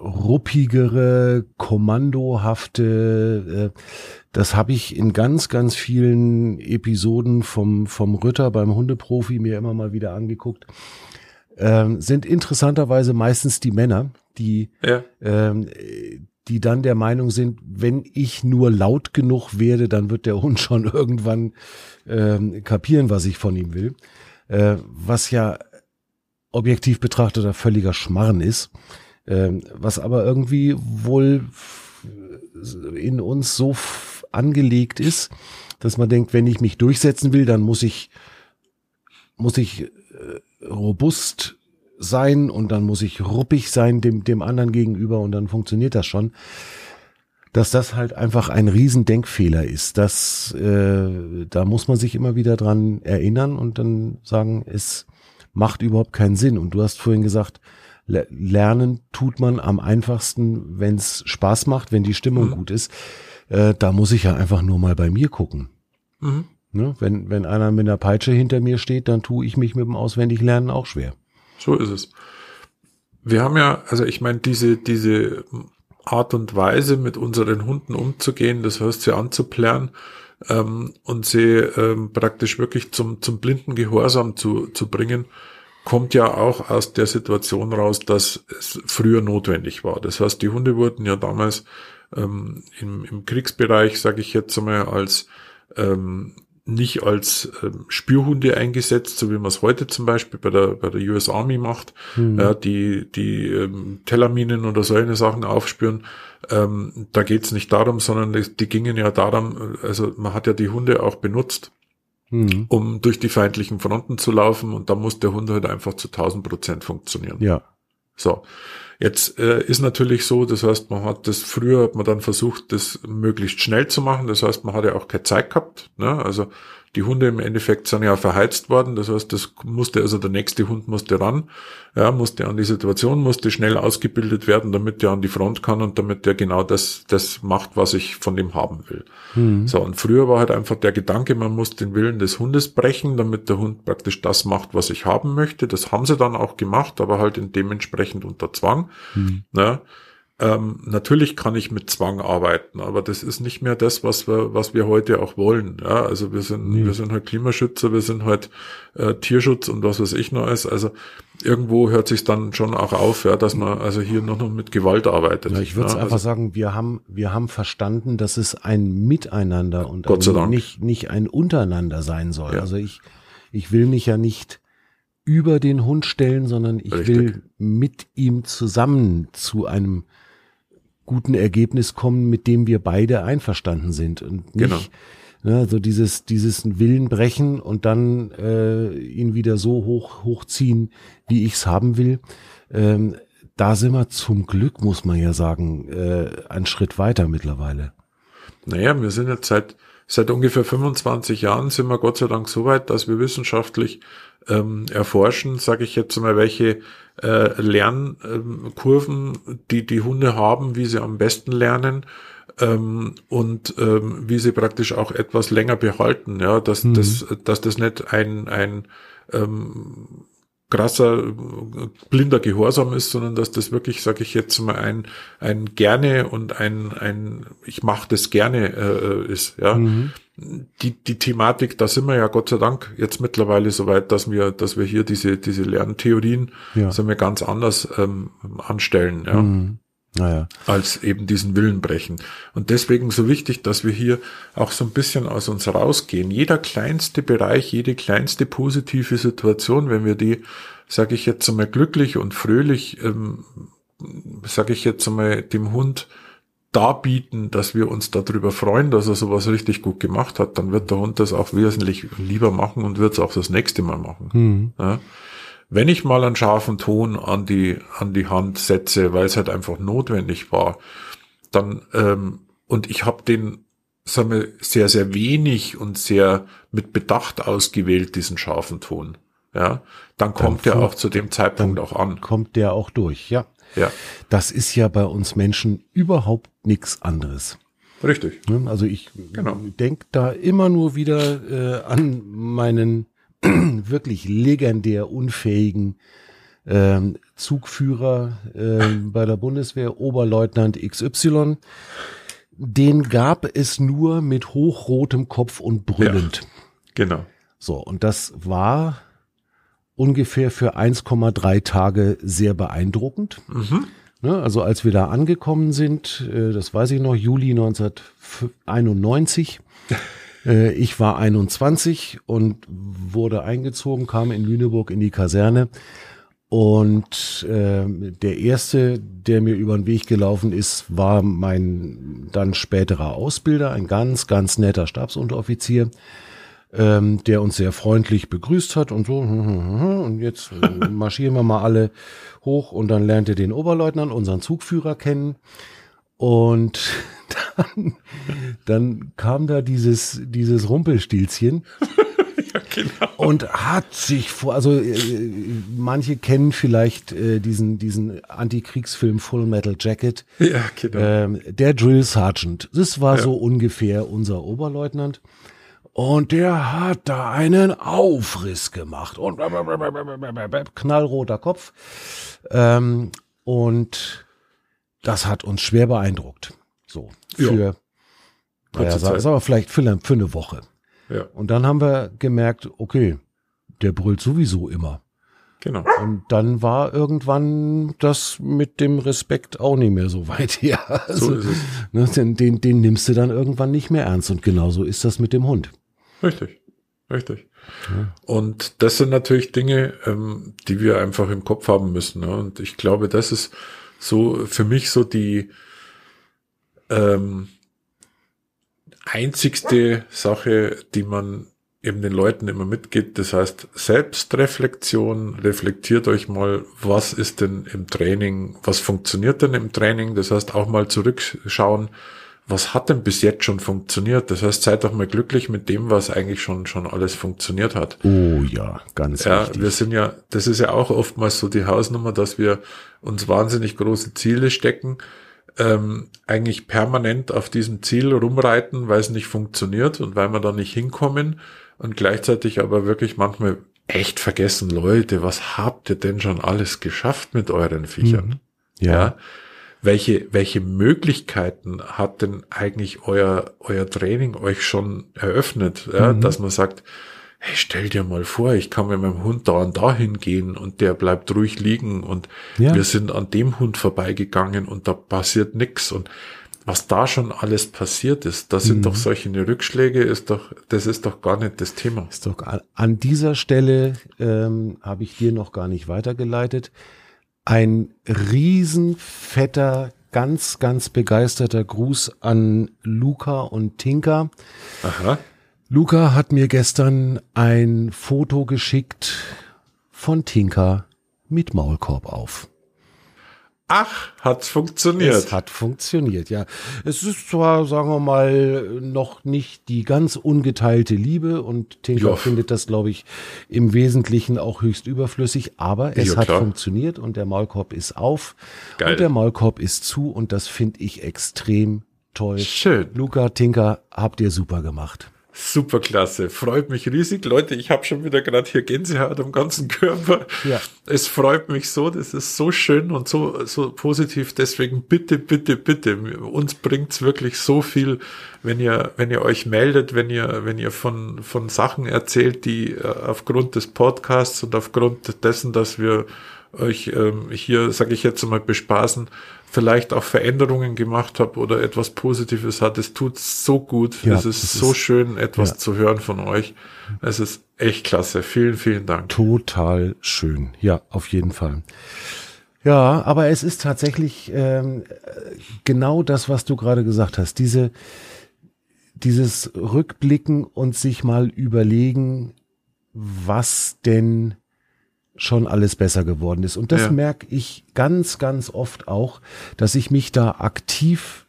Speaker 1: ruppigere, kommandohafte, äh, das habe ich in ganz, ganz vielen Episoden vom, vom Ritter beim Hundeprofi mir immer mal wieder angeguckt. Ähm, sind interessanterweise meistens die Männer, die,
Speaker 2: ja.
Speaker 1: ähm, die dann der Meinung sind, wenn ich nur laut genug werde, dann wird der Hund schon irgendwann ähm, kapieren, was ich von ihm will. Äh, was ja objektiv betrachteter völliger Schmarren ist, ähm, was aber irgendwie wohl in uns so angelegt ist, dass man denkt, wenn ich mich durchsetzen will, dann muss ich muss ich äh, robust sein und dann muss ich ruppig sein dem dem anderen gegenüber und dann funktioniert das schon. Dass das halt einfach ein Riesendenkfehler ist. Das, äh, da muss man sich immer wieder dran erinnern und dann sagen, es macht überhaupt keinen Sinn. Und du hast vorhin gesagt, lernen tut man am einfachsten, wenn es Spaß macht, wenn die Stimmung mhm. gut ist. Äh, da muss ich ja einfach nur mal bei mir gucken. Mhm. Ne? Wenn, wenn einer mit einer Peitsche hinter mir steht, dann tue ich mich mit dem Auswendiglernen auch schwer.
Speaker 2: So ist es. Wir haben ja, also ich meine, diese, diese Art und Weise, mit unseren Hunden umzugehen, das heißt, sie anzuplären, ähm, und sie ähm, praktisch wirklich zum, zum blinden Gehorsam zu, zu bringen, kommt ja auch aus der Situation raus, dass es früher notwendig war. Das heißt, die Hunde wurden ja damals ähm, im, im Kriegsbereich, sage ich jetzt einmal, als ähm, nicht als ähm, Spürhunde eingesetzt, so wie man es heute zum Beispiel bei der, bei der US Army macht, mhm. ja, die, die ähm, Tellerminen oder solche Sachen aufspüren. Ähm, da geht's nicht darum, sondern die, die gingen ja darum, also man hat ja die Hunde auch benutzt mhm. um durch die feindlichen Fronten zu laufen und da muss der Hund halt einfach zu 1000 Prozent funktionieren.
Speaker 1: Ja.
Speaker 2: So. Jetzt äh, ist natürlich so, das heißt, man hat das früher hat man dann versucht, das möglichst schnell zu machen. Das heißt, man hat ja auch keine Zeit gehabt. Ne? Also die Hunde im Endeffekt sind ja verheizt worden. Das heißt, das musste, also der nächste Hund musste ran, ja, musste an die Situation, musste schnell ausgebildet werden, damit der an die Front kann und damit der genau das, das macht, was ich von dem haben will. Mhm. So, und früher war halt einfach der Gedanke, man muss den Willen des Hundes brechen, damit der Hund praktisch das macht, was ich haben möchte. Das haben sie dann auch gemacht, aber halt in dementsprechend unter Zwang. Mhm. Ne? Ähm, natürlich kann ich mit Zwang arbeiten, aber das ist nicht mehr das, was wir, was wir heute auch wollen. Ja, also wir sind, nee. wir sind halt Klimaschützer, wir sind halt äh, Tierschutz und was weiß ich noch ist. Also irgendwo hört sich dann schon auch auf, ja, dass man also hier noch, noch mit Gewalt arbeitet.
Speaker 1: Ja, ich würde ja, einfach also, sagen, wir haben, wir haben verstanden, dass es ein Miteinander und
Speaker 2: Dank.
Speaker 1: nicht, nicht ein Untereinander sein soll. Ja. Also ich, ich will mich ja nicht über den Hund stellen, sondern ich Richtig. will mit ihm zusammen zu einem guten Ergebnis kommen, mit dem wir beide einverstanden sind und nicht genau. Ne, so dieses dieses Willen brechen und dann äh, ihn wieder so hoch hochziehen, wie ich's haben will. Ähm, da sind wir zum Glück, muss man ja sagen, äh, einen Schritt weiter mittlerweile.
Speaker 2: Naja, wir sind jetzt seit seit ungefähr 25 Jahren sind wir Gott sei Dank so weit, dass wir wissenschaftlich ähm, erforschen, sage ich jetzt mal, welche äh, Lernkurven die die Hunde haben, wie sie am besten lernen ähm, und ähm, wie sie praktisch auch etwas länger behalten, ja, dass mhm. das dass das nicht ein ein ähm, krasser blinder Gehorsam ist, sondern dass das wirklich, sage ich jetzt mal, ein ein gerne und ein ein ich mache das gerne äh, ist, ja. Mhm die, die Thematik, da sind wir ja Gott sei Dank jetzt mittlerweile so weit, dass wir, dass wir hier diese, diese Lerntheorien ja. sind wir ganz anders ähm, anstellen, ja. Mhm. Naja. als eben diesen Willen brechen. Und deswegen so wichtig, dass wir hier auch so ein bisschen aus uns rausgehen. Jeder kleinste Bereich, jede kleinste positive Situation, wenn wir die, sage ich jetzt einmal, glücklich und fröhlich, ähm, sage ich jetzt einmal, dem Hund darbieten, dass wir uns darüber freuen, dass er sowas richtig gut gemacht hat, dann wird der Hund das auch wesentlich lieber machen und wird es auch das nächste Mal machen. Mhm. Ja. Wenn ich mal einen scharfen Ton an die, an die Hand setze, weil es halt einfach notwendig war, dann, ähm, und ich habe den, sagen wir, sehr, sehr wenig und sehr mit Bedacht ausgewählt, diesen scharfen Ton. Ja, dann kommt dann der auch zu dem Zeitpunkt auch an.
Speaker 1: Kommt der auch durch, ja. Ja. Das ist ja bei uns Menschen überhaupt nichts anderes.
Speaker 2: Richtig.
Speaker 1: Ne? Also ich genau. denke da immer nur wieder äh, an meinen wirklich legendär unfähigen ähm, Zugführer äh, bei der Bundeswehr, Oberleutnant XY. Den gab es nur mit hochrotem Kopf und brüllend. Ja,
Speaker 2: genau.
Speaker 1: So, und das war ungefähr für 1,3 Tage sehr beeindruckend. Mhm. Ne, also als wir da angekommen sind, äh, das weiß ich noch, Juli 1991. Äh, ich war 21 und wurde eingezogen, kam in Lüneburg in die Kaserne. Und äh, der erste, der mir über den Weg gelaufen ist, war mein dann späterer Ausbilder, ein ganz, ganz netter Stabsunteroffizier ähm, der uns sehr freundlich begrüßt hat und so. Und jetzt äh, marschieren wir mal alle hoch und dann lernt er den Oberleutnant, unseren Zugführer kennen. Und dann, dann kam da dieses, dieses Rumpelstilzchen. ja, genau. Und hat sich vor, also äh, manche kennen vielleicht äh, diesen, diesen Antikriegsfilm Full Metal Jacket.
Speaker 2: Ja, genau.
Speaker 1: Ähm, der Drill Sergeant. Das war ja. so ungefähr unser Oberleutnant. Und der hat da einen Aufriss gemacht und knallroter Kopf. Ähm, und das hat uns schwer beeindruckt. So für, naja, sag, sag vielleicht für, für eine Woche. Ja. Und dann haben wir gemerkt, okay, der brüllt sowieso immer.
Speaker 2: Genau.
Speaker 1: Und dann war irgendwann das mit dem Respekt auch nicht mehr so weit her. Also, so ist es. Ne, den, den, den nimmst du dann irgendwann nicht mehr ernst. Und genauso ist das mit dem Hund.
Speaker 2: Richtig, richtig. Ja. Und das sind natürlich Dinge, ähm, die wir einfach im Kopf haben müssen. Ne? Und ich glaube, das ist so für mich so die ähm, einzigste Sache, die man eben den Leuten immer mitgeht. Das heißt, Selbstreflexion, reflektiert euch mal, was ist denn im Training, was funktioniert denn im Training? Das heißt, auch mal zurückschauen, was hat denn bis jetzt schon funktioniert? Das heißt, seid doch mal glücklich mit dem, was eigentlich schon, schon alles funktioniert hat.
Speaker 1: Oh ja, ganz
Speaker 2: ja,
Speaker 1: wichtig.
Speaker 2: wir sind ja, das ist ja auch oftmals so die Hausnummer, dass wir uns wahnsinnig große Ziele stecken, ähm, eigentlich permanent auf diesem Ziel rumreiten, weil es nicht funktioniert und weil wir da nicht hinkommen und gleichzeitig aber wirklich manchmal echt vergessen, Leute, was habt ihr denn schon alles geschafft mit euren Viechern?
Speaker 1: Mhm.
Speaker 2: Ja.
Speaker 1: Ja.
Speaker 2: Welche, welche Möglichkeiten hat denn eigentlich euer, euer Training euch schon eröffnet, ja,
Speaker 1: Mhm.
Speaker 2: dass man sagt, hey, stell dir mal vor, ich kann mit meinem Hund da und dahin gehen und der bleibt ruhig liegen und
Speaker 1: Ja.
Speaker 2: wir sind an dem Hund vorbeigegangen und da passiert nix und was da schon alles passiert ist, das sind
Speaker 1: Mhm.
Speaker 2: doch solche Rückschläge, ist doch, das ist doch gar nicht das Thema.
Speaker 1: Ist doch an- an dieser Stelle ähm, habe ich dir noch gar nicht weitergeleitet. Ein riesenfetter, ganz, ganz begeisterter Gruß an Luca und Tinka.
Speaker 2: Aha.
Speaker 1: Luca hat mir gestern ein Foto geschickt von Tinka mit Maulkorb auf.
Speaker 2: Ach, hat's funktioniert.
Speaker 1: Es hat funktioniert, ja. Es ist zwar, sagen wir mal, noch nicht die ganz ungeteilte Liebe und Tinker
Speaker 2: Ja.
Speaker 1: findet das, glaube ich, im Wesentlichen auch höchst überflüssig, aber es
Speaker 2: Ja,
Speaker 1: hat
Speaker 2: klar.
Speaker 1: funktioniert und der Maulkorb ist auf
Speaker 2: Geil.
Speaker 1: und der Maulkorb ist zu und das finde ich extrem toll.
Speaker 2: Schön.
Speaker 1: Luca, Tinker, habt ihr super gemacht.
Speaker 2: Super klasse, freut mich riesig. Leute, ich habe schon wieder gerade hier Gänsehaut am ganzen Körper.
Speaker 1: Ja.
Speaker 2: Es freut mich so, das ist so schön und so, so positiv. Deswegen bitte, bitte, bitte, uns bringt's wirklich so viel, wenn ihr, wenn ihr euch meldet, wenn ihr, wenn ihr von, von Sachen erzählt, die äh, aufgrund des Podcasts und aufgrund dessen, dass wir euch ähm, hier, sage ich jetzt mal, bespaßen, vielleicht auch Veränderungen gemacht habt oder etwas Positives hat. Es tut so gut.
Speaker 1: Ja,
Speaker 2: es ist
Speaker 1: es
Speaker 2: so
Speaker 1: ist-
Speaker 2: schön, etwas
Speaker 1: ja.
Speaker 2: zu hören von euch. Es ist echt klasse. Vielen, vielen Dank.
Speaker 1: Total schön. Ja, auf jeden Fall. Ja, aber es ist tatsächlich ähm, äh, genau das, was du gerade gesagt hast. Diese, dieses Rückblicken und sich mal überlegen, was denn schon alles besser geworden ist. Und das
Speaker 2: Ja.
Speaker 1: merke ich ganz, ganz oft auch, dass ich mich da aktiv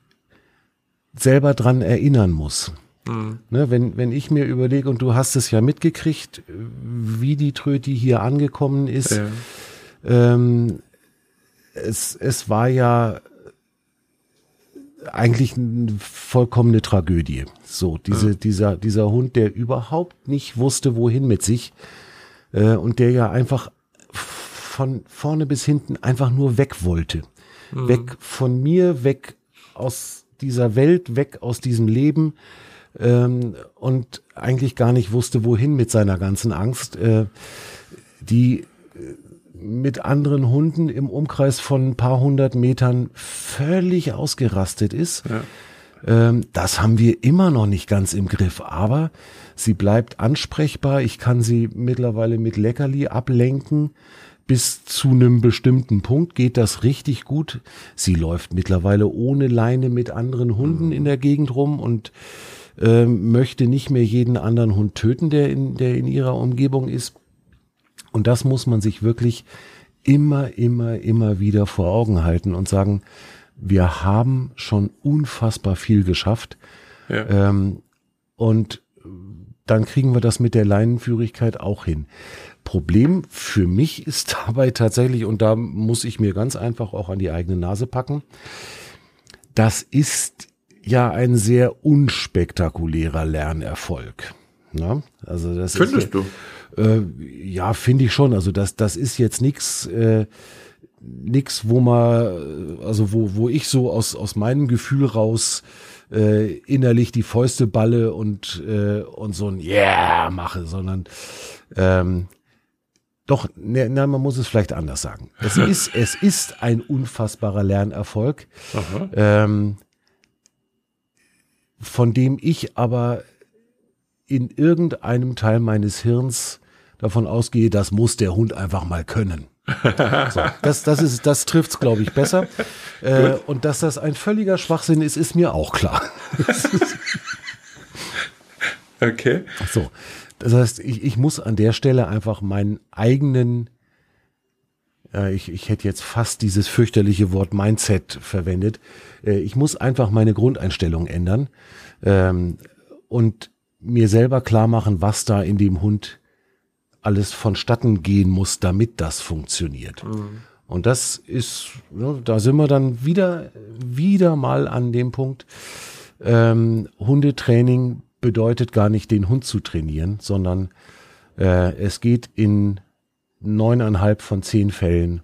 Speaker 1: selber dran erinnern muss. Ne, wenn, wenn ich mir überlege, und du hast es ja mitgekriegt, wie die Tröti hier angekommen ist,
Speaker 2: Ja.
Speaker 1: ähm, es, es war ja eigentlich eine vollkommene Tragödie. So, diese, dieser, dieser Hund, der überhaupt nicht wusste, wohin mit sich, äh, und der ja einfach von vorne bis hinten einfach nur weg wollte. Weg von mir, weg aus dieser Welt, weg aus diesem Leben ähm, und eigentlich gar nicht wusste, wohin mit seiner ganzen Angst, äh, die äh, mit anderen Hunden im Umkreis von ein paar hundert Metern völlig ausgerastet ist. Ähm, das haben wir immer noch nicht ganz im Griff, aber sie bleibt ansprechbar. Ich kann sie mittlerweile mit Leckerli ablenken. Bis zu einem bestimmten Punkt geht das richtig gut. Sie läuft mittlerweile ohne Leine mit anderen Hunden in der Gegend rum und ähm, möchte nicht mehr jeden anderen Hund töten, der in, der in ihrer Umgebung ist. Und das muss man sich wirklich immer, immer, immer wieder vor Augen halten und sagen, wir haben schon unfassbar viel geschafft.
Speaker 2: Ja.
Speaker 1: Ähm, und dann kriegen wir das mit der Leinenführigkeit auch hin. Problem für mich ist dabei tatsächlich, und da muss ich mir ganz einfach auch an die eigene Nase packen, das ist ja ein sehr unspektakulärer Lernerfolg. Na? Also das
Speaker 2: Findest
Speaker 1: ist,
Speaker 2: du?
Speaker 1: äh, ja, finde ich schon. Also das, das ist jetzt nichts, äh, nix, wo man, also wo, wo ich so aus, aus meinem Gefühl raus äh, innerlich die Fäuste balle und, äh, und so ein Yeah mache, sondern ähm, doch, ne, na, man muss es vielleicht anders sagen. Es ist, es ist ein unfassbarer Lernerfolg, ähm, von dem ich aber in irgendeinem Teil meines Hirns davon ausgehe, das muss der Hund einfach mal können. So, das, das ist, das trifft's, glaube ich, besser. Äh, und dass das ein völliger Schwachsinn ist, ist mir auch klar.
Speaker 2: Okay.
Speaker 1: So, Das heißt, ich, ich muss an der Stelle einfach meinen eigenen, äh, ich, ich hätte jetzt fast dieses fürchterliche Wort Mindset verwendet. Äh, ich muss einfach meine Grundeinstellung ändern ähm, und mir selber klar machen, was da in dem Hund alles vonstatten gehen muss, damit das funktioniert. Mhm. Und das ist, da sind wir dann wieder, wieder mal an dem Punkt. Ähm, Hundetraining bedeutet gar nicht, den Hund zu trainieren, sondern äh, es geht in neuneinhalb von zehn Fällen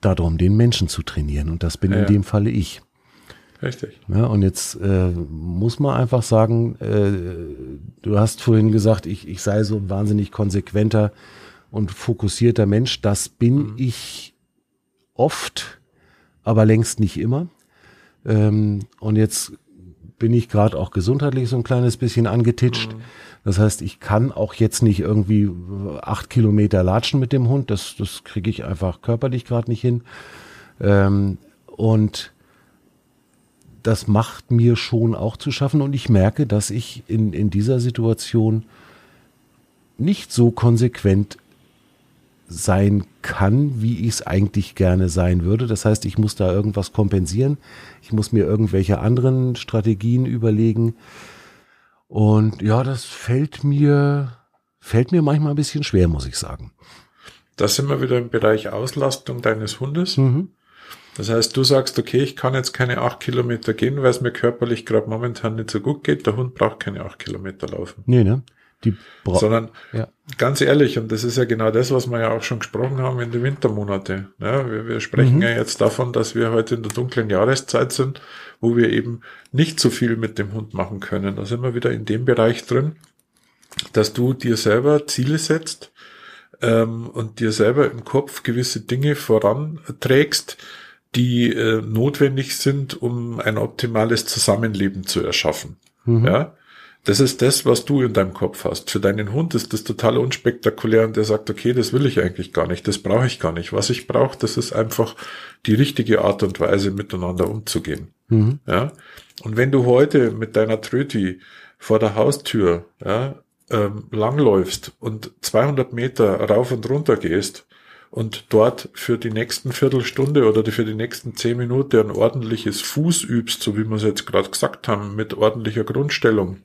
Speaker 1: darum, den Menschen zu trainieren. Und das bin ja, in dem Falle ich.
Speaker 2: Richtig.
Speaker 1: Ja, und jetzt äh, muss man einfach sagen, äh, du hast vorhin gesagt, ich, ich sei so ein wahnsinnig konsequenter und fokussierter Mensch. Das bin mhm. ich oft, aber längst nicht immer. Ähm, und jetzt bin ich gerade auch gesundheitlich so ein kleines bisschen angetitscht. Mhm. Das heißt, ich kann auch jetzt nicht irgendwie acht Kilometer latschen mit dem Hund. Das, das kriege ich einfach körperlich gerade nicht hin. Ähm, und das macht mir schon auch zu schaffen. Und ich merke, dass ich in, in dieser Situation nicht so konsequent sein kann, wie ich es eigentlich gerne sein würde. Das heißt, ich muss da irgendwas kompensieren. Ich muss mir irgendwelche anderen Strategien überlegen. Und ja, das fällt mir, fällt mir manchmal ein bisschen schwer, muss ich sagen.
Speaker 2: Da sind wir wieder im Bereich Auslastung deines Hundes. Mhm. Das heißt, du sagst, okay, ich kann jetzt keine acht Kilometer gehen, weil es mir körperlich gerade momentan nicht so gut geht. Der Hund braucht keine acht Kilometer laufen.
Speaker 1: Nee, ne?
Speaker 2: Die Sondern ja. ganz ehrlich, und das ist ja genau das, was wir ja auch schon gesprochen haben in den Wintermonate. Ja, wir, wir sprechen mhm. ja jetzt davon, dass wir heute in der dunklen Jahreszeit sind, wo wir eben nicht so viel mit dem Hund machen können. Da sind wir wieder in dem Bereich drin, dass du dir selber Ziele setzt ähm, und dir selber im Kopf gewisse Dinge voranträgst, die äh, notwendig sind, um ein optimales Zusammenleben zu erschaffen. Mhm. Ja, das ist das, was du in deinem Kopf hast. Für deinen Hund ist das total unspektakulär und der sagt, okay, das will ich eigentlich gar nicht, das brauche ich gar nicht. Was ich brauche, das ist einfach die richtige Art und Weise, miteinander umzugehen. Mhm. Ja. Und wenn du heute mit deiner Tröti vor der Haustür ja, ähm, langläufst und 200 Meter rauf und runter gehst und dort für die nächsten Viertelstunde oder für die nächsten zehn Minuten ein ordentliches Fuß übst, so wie wir es jetzt gerade gesagt haben, mit ordentlicher Grundstellung,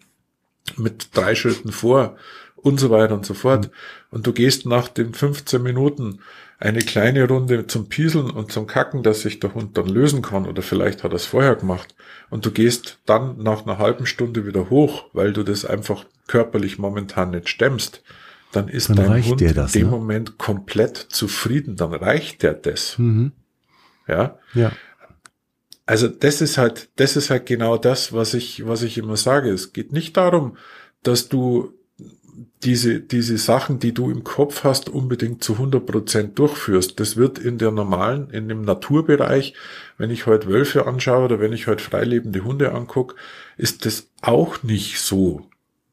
Speaker 2: mit drei Schritten vor und so weiter und so fort. Und du gehst nach den 15 Minuten eine kleine Runde zum Pieseln und zum Kacken, dass sich der Hund dann lösen kann oder vielleicht hat er es vorher gemacht. Und du gehst dann nach einer halben Stunde wieder hoch, weil du das einfach körperlich momentan nicht stemmst. Dann ist dann dein Hund das, in dem ne? Moment komplett zufrieden. Dann reicht der das. Mhm. Ja.
Speaker 1: Ja
Speaker 2: also das ist halt, das ist halt genau das, was ich, was ich immer sage. Es geht nicht darum, dass du diese, diese Sachen, die du im Kopf hast, unbedingt zu 100 Prozent durchführst. Das wird in der normalen, in dem Naturbereich, wenn ich heute Wölfe anschaue oder wenn ich heute freilebende Hunde angucke, ist das auch nicht so.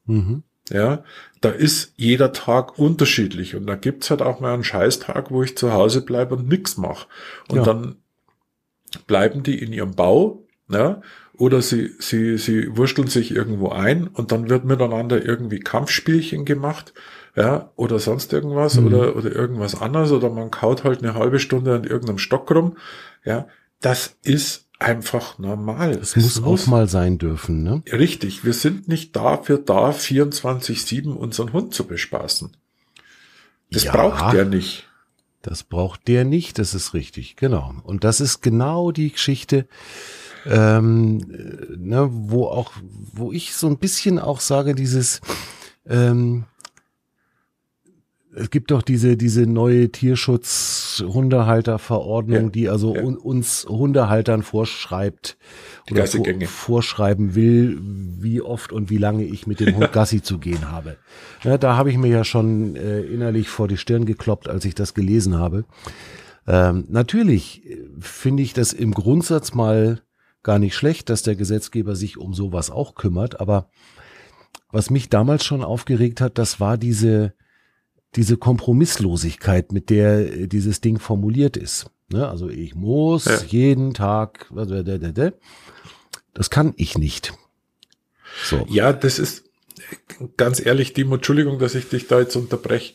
Speaker 2: Mhm. Ja, da ist jeder Tag unterschiedlich und da gibt's halt auch mal einen Scheißtag, wo ich zu Hause bleibe und nix mache. Und ja. dann bleiben die in ihrem Bau, ja, oder sie, sie, sie wursteln sich irgendwo ein und dann wird miteinander irgendwie Kampfspielchen gemacht, ja, oder sonst irgendwas mhm. oder, oder irgendwas anderes oder man kaut halt eine halbe Stunde an irgendeinem Stock rum, ja, das ist einfach normal.
Speaker 1: Das es muss, muss auch mal sein dürfen, ne?
Speaker 2: Richtig. Wir sind nicht dafür da, 24-7 unseren Hund zu bespaßen. Das ja. braucht der nicht.
Speaker 1: Das braucht der nicht, das ist richtig, genau. Und das ist genau die Geschichte, ähm, ne, wo auch, wo ich so ein bisschen auch sage, dieses, ähm, es gibt doch diese, diese neue Tierschutz-Hundehalterverordnung, ja, die also ja. un, uns Hundehaltern vorschreibt oder vor, vorschreiben will, wie oft und wie lange ich mit dem Hund Gassi zu gehen habe. Ja, da habe ich mir ja schon äh, innerlich vor die Stirn gekloppt, als ich das gelesen habe. Ähm, natürlich äh, finde ich das im Grundsatz mal gar nicht schlecht, dass der Gesetzgeber sich um sowas auch kümmert, aber was mich damals schon aufgeregt hat, das war diese diese Kompromisslosigkeit, mit der äh, dieses Ding formuliert ist. Ne? Also ich muss ja. jeden Tag, das kann ich nicht.
Speaker 2: So. Ja, das ist, ganz ehrlich, Dimo, Entschuldigung, dass ich dich da jetzt unterbreche.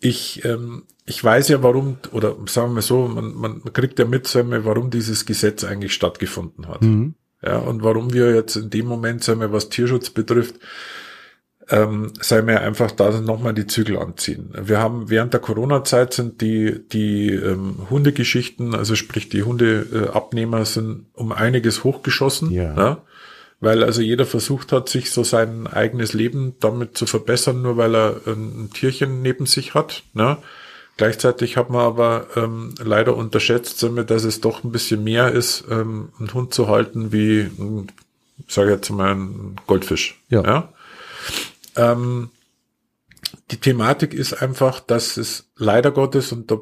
Speaker 2: Ich, ähm, ich weiß ja, warum, oder sagen wir so, man, man kriegt ja mit, sagen wir, warum dieses Gesetz eigentlich stattgefunden hat. Mhm. Ja, und warum wir jetzt in dem Moment, sagen wir, was Tierschutz betrifft, ähm, sei mir einfach da nochmal die Zügel anziehen. Wir haben während der Corona-Zeit sind die, die ähm, Hundegeschichten, also sprich die Hundeabnehmer sind um einiges hochgeschossen. Ja. ja. Weil also jeder versucht hat, sich so sein eigenes Leben damit zu verbessern, nur weil er ein Tierchen neben sich hat. Ne? Gleichzeitig hat man aber ähm, leider unterschätzt, dass es doch ein bisschen mehr ist, ähm, einen Hund zu halten wie, ein, sage jetzt mal, ein Goldfisch. Ja. ja? Ähm, die Thematik ist einfach, dass es leider Gottes, und da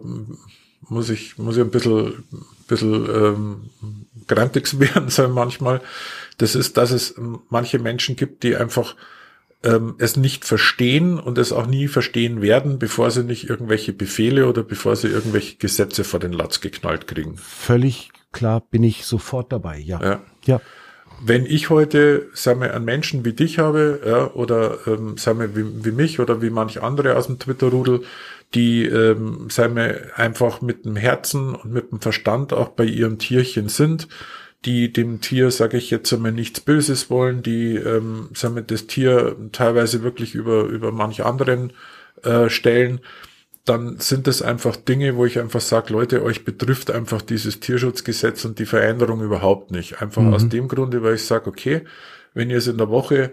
Speaker 2: muss ich, muss ich ein bisschen, bisschen ähm, grantig werden sein manchmal, das ist, dass es manche Menschen gibt, die einfach ähm, es nicht verstehen und es auch nie verstehen werden, bevor sie nicht irgendwelche Befehle oder bevor sie irgendwelche Gesetze vor den Latz geknallt kriegen.
Speaker 1: Völlig klar bin ich sofort dabei, ja.
Speaker 2: Ja. ja wenn ich heute, sagen wir, einen Menschen wie dich habe, ja, oder ähm, sagen wir, wie, wie mich oder wie manch andere aus dem Twitter-Rudel, die, ähm, sagen wir, einfach mit dem Herzen und mit dem Verstand auch bei ihrem Tierchen sind, die dem Tier, sage ich jetzt einmal, nichts Böses wollen, die, ähm, sagen wir, das Tier teilweise wirklich über, über manch anderen äh, stellen, dann sind das einfach Dinge, wo ich einfach sage, Leute, euch betrifft einfach dieses Tierschutzgesetz und die Veränderung überhaupt nicht. Einfach mhm. aus dem Grunde, weil ich sage, okay, wenn ihr es in der Woche,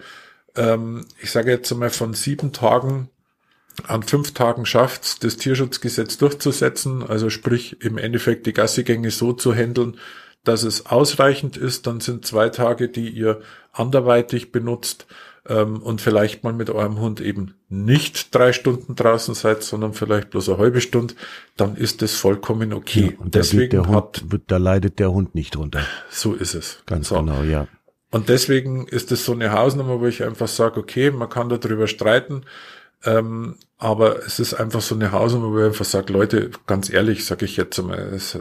Speaker 2: ähm, ich sage jetzt einmal von sieben Tagen an fünf Tagen schafft, das Tierschutzgesetz durchzusetzen, also sprich im Endeffekt die Gassigänge so zu handeln, dass es ausreichend ist, dann sind zwei Tage, die ihr anderweitig benutzt, ähm, und vielleicht mal mit eurem Hund eben nicht drei Stunden draußen seid, sondern vielleicht bloß eine halbe Stunde, dann ist das vollkommen okay.
Speaker 1: Ja, und deswegen der Hund, hat, da leidet der Hund nicht drunter.
Speaker 2: So ist es.
Speaker 1: Ganz so. genau, ja.
Speaker 2: Und deswegen ist es so eine Hausnummer, wo ich einfach sage, okay, man kann darüber streiten, ähm, aber es ist einfach so eine Hausnummer, wo ich einfach sage, Leute, ganz ehrlich, sage ich jetzt einmal. Es,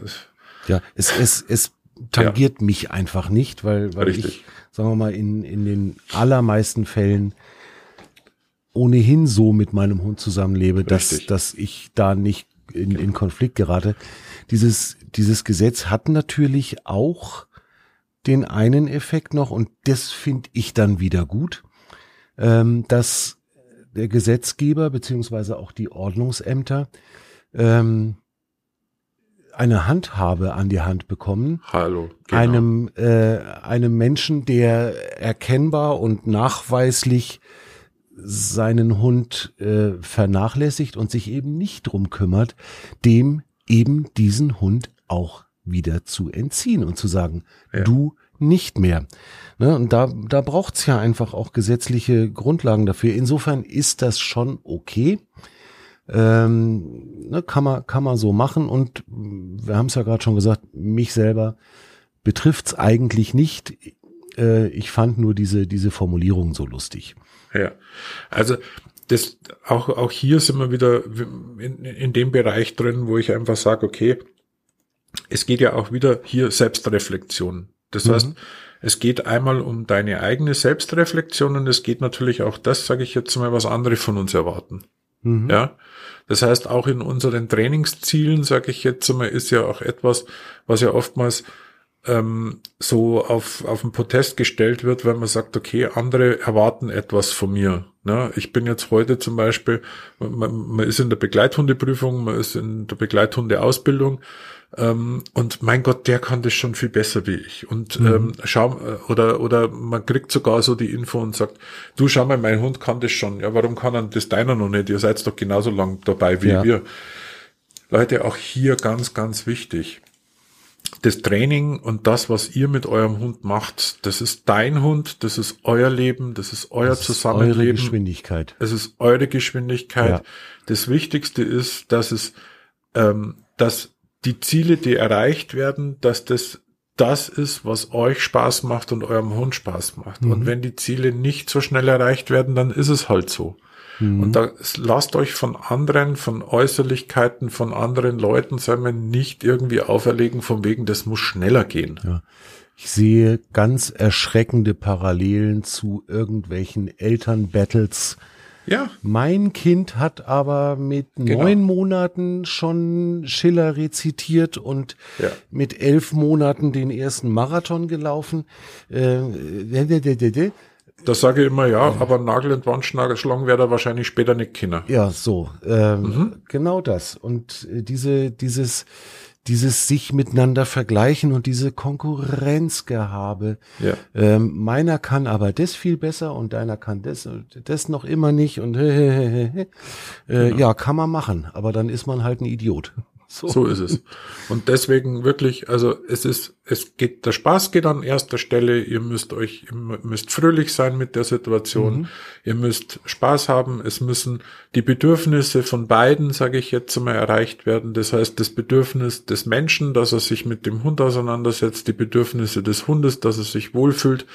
Speaker 1: ja, es, es, es tangiert ja. mich einfach nicht, weil, weil Richtig. ich sagen wir mal, in, in den allermeisten Fällen ohnehin so mit meinem Hund zusammenlebe, dass, dass ich da nicht in, in Konflikt gerate. Dieses, dieses Gesetz hat natürlich auch den einen Effekt noch, und das finde ich dann wieder gut, ähm, dass der Gesetzgeber beziehungsweise auch die Ordnungsämter ähm, eine Handhabe an die Hand bekommen.
Speaker 2: Hallo.
Speaker 1: Genau. Einem, äh, einem Menschen, der erkennbar und nachweislich seinen Hund äh, vernachlässigt und sich eben nicht drum kümmert, dem eben diesen Hund auch wieder zu entziehen und zu sagen, ja. du nicht mehr. Ne, und da, da braucht's ja einfach auch gesetzliche Grundlagen dafür. Insofern ist das schon okay. Ähm, ne, kann man kann man so machen und wir haben es ja gerade schon gesagt, mich selber betrifft's eigentlich nicht. Äh, ich fand nur diese diese Formulierung so lustig.
Speaker 2: Ja, also das auch auch hier sind wir wieder in, in dem Bereich drin, wo ich einfach sage, okay, es geht ja auch wieder hier Selbstreflexion. Das mhm. heißt, es geht einmal um deine eigene Selbstreflexion und es geht natürlich auch das, sage ich jetzt mal, was andere von uns erwarten. Mhm. Ja, das heißt, auch in unseren Trainingszielen, sage ich jetzt mal, ist ja auch etwas, was ja oftmals ähm, so auf, auf den Protest gestellt wird, wenn man sagt, okay, andere erwarten etwas von mir. Ne? Ich bin jetzt heute zum Beispiel, man, man ist in der Begleithundeprüfung, man ist in der Begleithundeausbildung ähm, und mein Gott, der kann das schon viel besser wie ich. Und mhm. ähm, schau, äh, oder, oder man kriegt sogar so die Info und sagt, du schau mal, mein Hund kann das schon. Ja, warum kann er das deiner noch nicht? Ihr seid doch genauso lang dabei wie ja. wir. Leute, auch hier ganz, ganz wichtig. Das Training und das, was ihr mit eurem Hund macht, das ist dein Hund, das ist euer Leben, das ist euer das Zusammenleben. Ist eure
Speaker 1: Geschwindigkeit.
Speaker 2: Es ist eure Geschwindigkeit. Ja. Das Wichtigste ist, dass es, ähm, dass die Ziele, die erreicht werden, dass das das ist, was euch Spaß macht und eurem Hund Spaß macht. Mhm. Und wenn die Ziele nicht so schnell erreicht werden, dann ist es halt so. Mhm. Und da lasst euch von anderen, von Äußerlichkeiten, von anderen Leuten, sagen wir, nicht irgendwie auferlegen, von wegen, das muss schneller gehen.
Speaker 1: Ja. Ich sehe ganz erschreckende Parallelen zu irgendwelchen Elternbattles.
Speaker 2: Ja.
Speaker 1: Mein Kind hat aber mit
Speaker 2: Genau.
Speaker 1: neun Monaten schon Schiller rezitiert und
Speaker 2: Ja.
Speaker 1: mit elf Monaten den ersten Marathon gelaufen. Äh,
Speaker 2: Da sage ich immer ja, aber Nagel und Wand schlagen wäre er wahrscheinlich später nicht Kinder.
Speaker 1: Ja, so, ähm,
Speaker 2: Mhm.
Speaker 1: genau das. Und äh, diese, dieses, dieses sich miteinander vergleichen und diese Konkurrenzgehabe.
Speaker 2: Ja.
Speaker 1: Ähm, meiner kann aber das viel besser und deiner kann das, das noch immer nicht und äh,
Speaker 2: Genau.
Speaker 1: ja, kann man machen, aber dann ist man halt ein Idiot. So.
Speaker 2: So ist es. Und deswegen wirklich, also es ist, es geht, der Spaß geht an erster Stelle. Ihr müsst euch, ihr müsst fröhlich sein mit der Situation. Ihr müsst Spaß haben. Es müssen die Bedürfnisse von beiden, sage ich jetzt mal, erreicht werden. Das heißt, das Bedürfnis des Menschen, dass er sich mit dem Hund auseinandersetzt, die Bedürfnisse des Hundes, dass er sich wohlfühlt,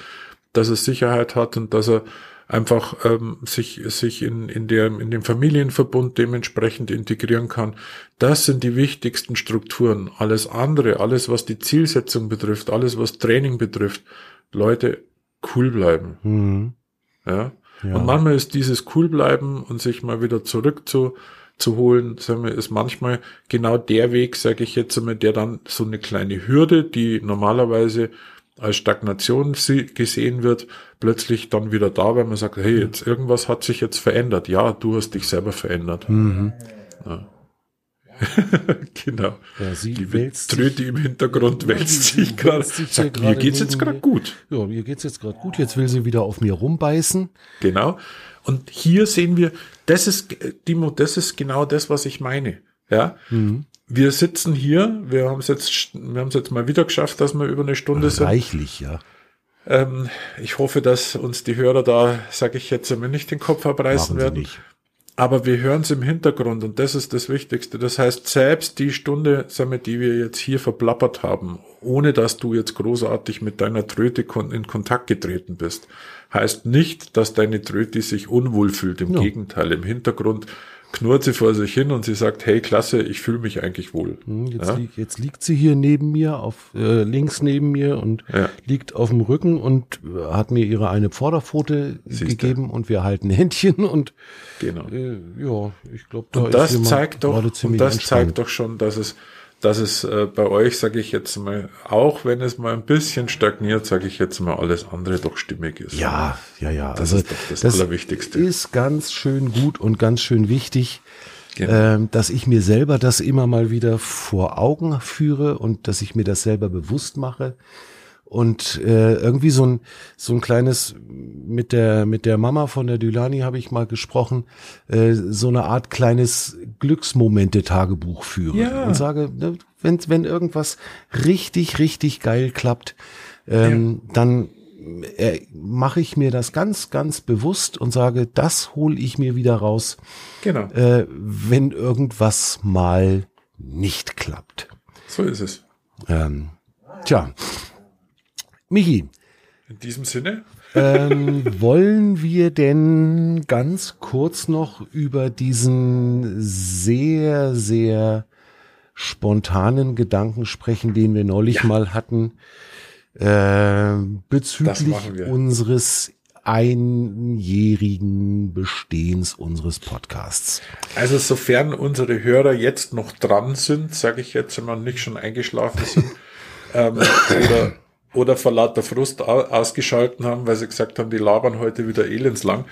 Speaker 2: dass er Sicherheit hat und dass er einfach ähm, sich sich in in der in dem Familienverbund dementsprechend integrieren kann. Das sind die wichtigsten Strukturen. Alles andere, alles was die Zielsetzung betrifft, alles was Training betrifft, Leute cool bleiben.
Speaker 1: Mhm.
Speaker 2: Ja.
Speaker 1: Ja.
Speaker 2: Und manchmal ist dieses cool bleiben und sich mal wieder zurück zu zu holen, sagen wir, ist manchmal genau der Weg, sage ich jetzt einmal, der dann so eine kleine Hürde, die normalerweise als Stagnation sie- gesehen wird, plötzlich dann wieder da, weil man sagt, hey, jetzt irgendwas hat sich jetzt verändert. Ja, du hast dich selber verändert.
Speaker 1: Mhm.
Speaker 2: genau.
Speaker 1: Ja, sie
Speaker 2: Die Tröte im Hintergrund wälzt sich gerade. Sagt, mir geht's jetzt gerade gut.
Speaker 1: Ja, mir geht's jetzt gerade gut. Jetzt will sie wieder auf mir rumbeißen.
Speaker 2: Genau. Und hier sehen wir, das ist, Dimo, das ist genau das, was ich meine. Ja.
Speaker 1: Mhm.
Speaker 2: Wir sitzen hier, wir haben es jetzt, wir haben es jetzt mal wieder geschafft, dass wir über eine Stunde sind.
Speaker 1: Reichlich, ja.
Speaker 2: Ähm, ich hoffe, dass uns die Hörer da, sage ich jetzt einmal, nicht den Kopf abreißen werden.
Speaker 1: nicht.
Speaker 2: Aber wir hören es im Hintergrund und das ist das Wichtigste. Das heißt, selbst die Stunde, wir, die wir jetzt hier verplappert haben, ohne dass du jetzt großartig mit deiner Tröte in Kontakt getreten bist, heißt nicht, dass deine Tröte sich unwohl fühlt. Im
Speaker 1: Ja.
Speaker 2: Gegenteil, im Hintergrund knurrt sie vor sich hin und sie sagt, hey, klasse, ich fühle mich eigentlich wohl.
Speaker 1: Hm, Jetzt,
Speaker 2: Ja?
Speaker 1: liegt, jetzt liegt sie hier neben mir, auf äh, links neben mir und
Speaker 2: Ja.
Speaker 1: liegt auf dem Rücken und äh, hat mir ihre eine Vorderpfote
Speaker 2: Siehste.
Speaker 1: gegeben und wir halten Händchen und
Speaker 2: Genau.
Speaker 1: äh, ja, ich glaube, da
Speaker 2: Und das zeigt doch, und das
Speaker 1: entspannt.
Speaker 2: zeigt doch schon, dass es, dass es äh, bei euch, sage ich jetzt mal, auch wenn es mal ein bisschen stagniert, sage ich jetzt mal, alles andere doch stimmig ist.
Speaker 1: Ja, ja, ja.
Speaker 2: Das
Speaker 1: also
Speaker 2: ist doch das Allerwichtigste.
Speaker 1: ist ganz schön gut und ganz schön wichtig,
Speaker 2: Genau.
Speaker 1: ähm, dass ich mir selber das immer mal wieder vor Augen führe und dass ich mir das selber bewusst mache. Und äh, irgendwie so ein so ein kleines mit der mit der Mama von der Dylani habe ich mal gesprochen, äh, so eine Art kleines Glücksmomente Tagebuch führe
Speaker 2: Ja.
Speaker 1: und sage, ne, wenn wenn irgendwas richtig richtig geil klappt, ähm, dann äh, mache ich mir das ganz, ganz bewusst und sage, das hole ich mir wieder raus,
Speaker 2: Genau,
Speaker 1: äh, wenn irgendwas mal nicht klappt.
Speaker 2: so ist es.
Speaker 1: Ähm, tja, Michi,
Speaker 2: In diesem Sinne,
Speaker 1: ähm, wollen wir denn ganz kurz noch über diesen sehr, sehr spontanen Gedanken sprechen, den wir neulich mal hatten, äh, bezüglich unseres einjährigen Bestehens unseres Podcasts.
Speaker 2: also sofern unsere Hörer jetzt noch dran sind, sage ich jetzt, wenn wir nicht schon eingeschlafen sind, ähm, oder, oder vor lauter Frust au ausgeschalten haben, weil sie gesagt haben, die labern heute wieder elendslang,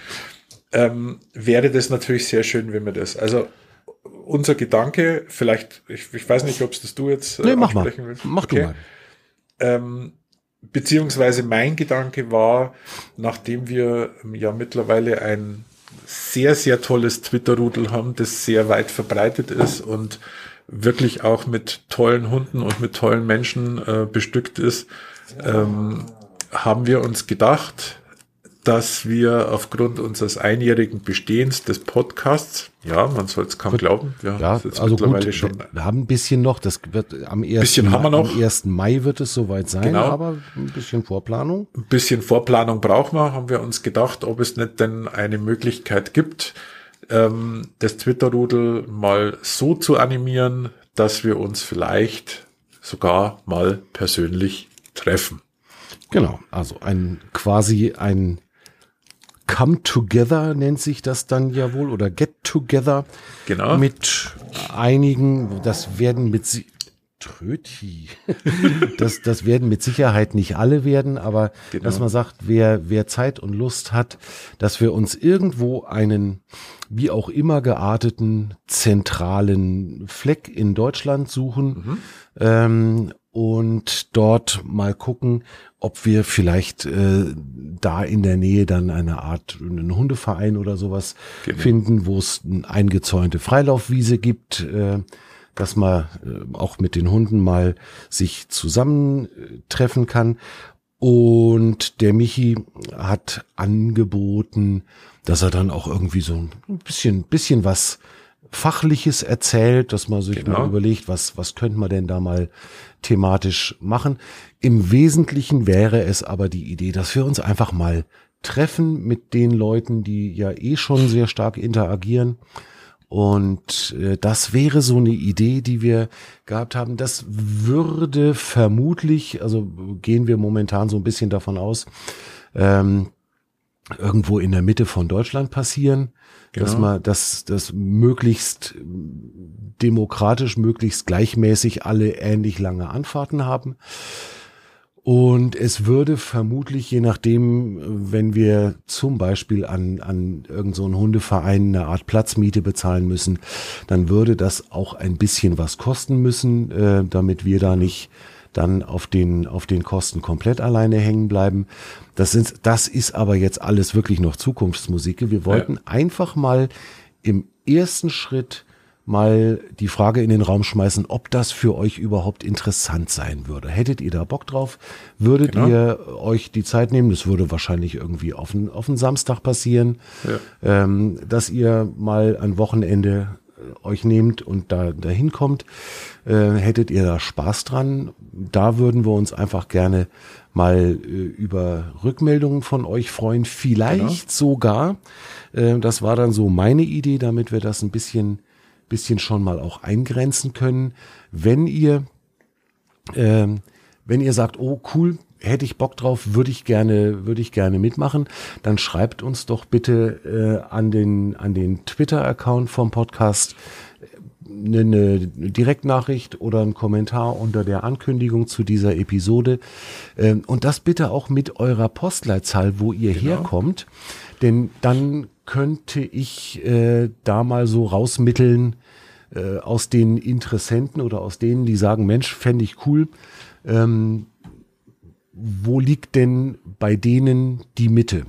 Speaker 2: ähm, wäre das natürlich sehr schön, wenn wir das, also unser Gedanke, vielleicht, ich, ich weiß nicht, ob es das du jetzt äh,
Speaker 1: Nee, mach mal.
Speaker 2: willst.
Speaker 1: Mach du
Speaker 2: Okay.
Speaker 1: mal.
Speaker 2: Ähm, beziehungsweise mein Gedanke war, nachdem wir ähm, ja mittlerweile ein sehr, sehr tolles Twitter-Rudel haben, das sehr weit verbreitet ist und wirklich auch mit tollen Hunden und mit tollen Menschen äh, bestückt ist, ähm, haben wir uns gedacht, dass wir aufgrund unseres einjährigen Bestehens des Podcasts, ja, man soll es kaum glauben, wir
Speaker 1: Ja,
Speaker 2: jetzt
Speaker 1: also
Speaker 2: mittlerweile
Speaker 1: gut,
Speaker 2: schon
Speaker 1: wir haben ein bisschen noch, das wird am 1.
Speaker 2: Bisschen haben wir
Speaker 1: Mai,
Speaker 2: noch.
Speaker 1: am 1. Mai wird es soweit sein,
Speaker 2: Genau.
Speaker 1: aber ein bisschen Vorplanung.
Speaker 2: ein bisschen Vorplanung brauchen wir, haben wir uns gedacht, ob es nicht denn eine Möglichkeit gibt, ähm, das Twitter-Rudel mal so zu animieren, dass wir uns vielleicht sogar mal persönlich treffen.
Speaker 1: Genau, also ein quasi ein Come Together nennt sich das dann ja wohl oder Get Together.
Speaker 2: Genau.
Speaker 1: Mit einigen, das werden mit si Tröti. das, das werden mit Sicherheit nicht alle werden, aber
Speaker 2: Genau.
Speaker 1: dass man sagt, wer, wer Zeit und Lust hat, dass wir uns irgendwo einen, wie auch immer gearteten, zentralen Fleck in Deutschland suchen ähm, und dort mal gucken, ob wir vielleicht äh, da in der Nähe dann eine Art einen Hundeverein oder sowas
Speaker 2: Genau.
Speaker 1: finden, wo es eine eingezäunte Freilaufwiese gibt, äh, dass man äh, auch mit den Hunden mal sich zusammentreffen kann. Und der Michi hat angeboten, dass er dann auch irgendwie so ein bisschen, bisschen was Fachliches erzählt, dass man sich
Speaker 2: Genau.
Speaker 1: mal überlegt, was, was könnte man denn da mal thematisch machen. Im Wesentlichen wäre es aber die Idee, dass wir uns einfach mal treffen mit den Leuten, die ja eh schon sehr stark interagieren. Und äh, das wäre so eine Idee, die wir gehabt haben. Das würde vermutlich, also gehen wir momentan so ein bisschen davon aus, ähm, irgendwo in der Mitte von Deutschland passieren, dass
Speaker 2: Genau.
Speaker 1: man, dass das möglichst demokratisch, möglichst gleichmäßig alle ähnlich lange Anfahrten haben. Und es würde vermutlich, je nachdem, wenn wir zum Beispiel an, an irgendeinen so Hundeverein eine Art Platzmiete bezahlen müssen, dann würde das auch ein bisschen was kosten müssen, äh, damit wir da nicht dann auf den, auf den Kosten komplett alleine hängen bleiben. Das, sind, das ist aber jetzt alles wirklich noch Zukunftsmusik. Wir wollten einfach mal im ersten Schritt mal die Frage in den Raum schmeißen, ob das für euch überhaupt interessant sein würde. Hättet ihr da Bock drauf? Würdet
Speaker 2: Genau.
Speaker 1: ihr euch die Zeit nehmen? Das würde wahrscheinlich irgendwie auf einen, auf einen Samstag passieren,
Speaker 2: Ja.
Speaker 1: ähm, dass ihr mal ein Wochenende euch nehmt und da dahin kommt. Äh, hättet ihr da Spaß dran? Da würden wir uns einfach gerne mal äh, über Rückmeldungen von euch freuen. Vielleicht
Speaker 2: Genau.
Speaker 1: sogar, äh, das war dann so meine Idee, damit wir das ein bisschen bisschen schon mal auch eingrenzen können. Wenn ihr, ähm, wenn ihr sagt, oh cool, hätte ich Bock drauf, würde ich gerne, würde ich gerne mitmachen, dann schreibt uns doch bitte äh, an den an den Twitter-Account vom Podcast eine, eine Direktnachricht oder einen Kommentar unter der Ankündigung zu dieser Episode. Ähm, und das bitte auch mit eurer Postleitzahl, wo ihr herkommt. Denn dann könnte ich äh, da mal so rausmitteln äh, aus den Interessenten oder aus denen, die sagen, Mensch, fände ich cool. Ähm, wo liegt denn bei denen die Mitte?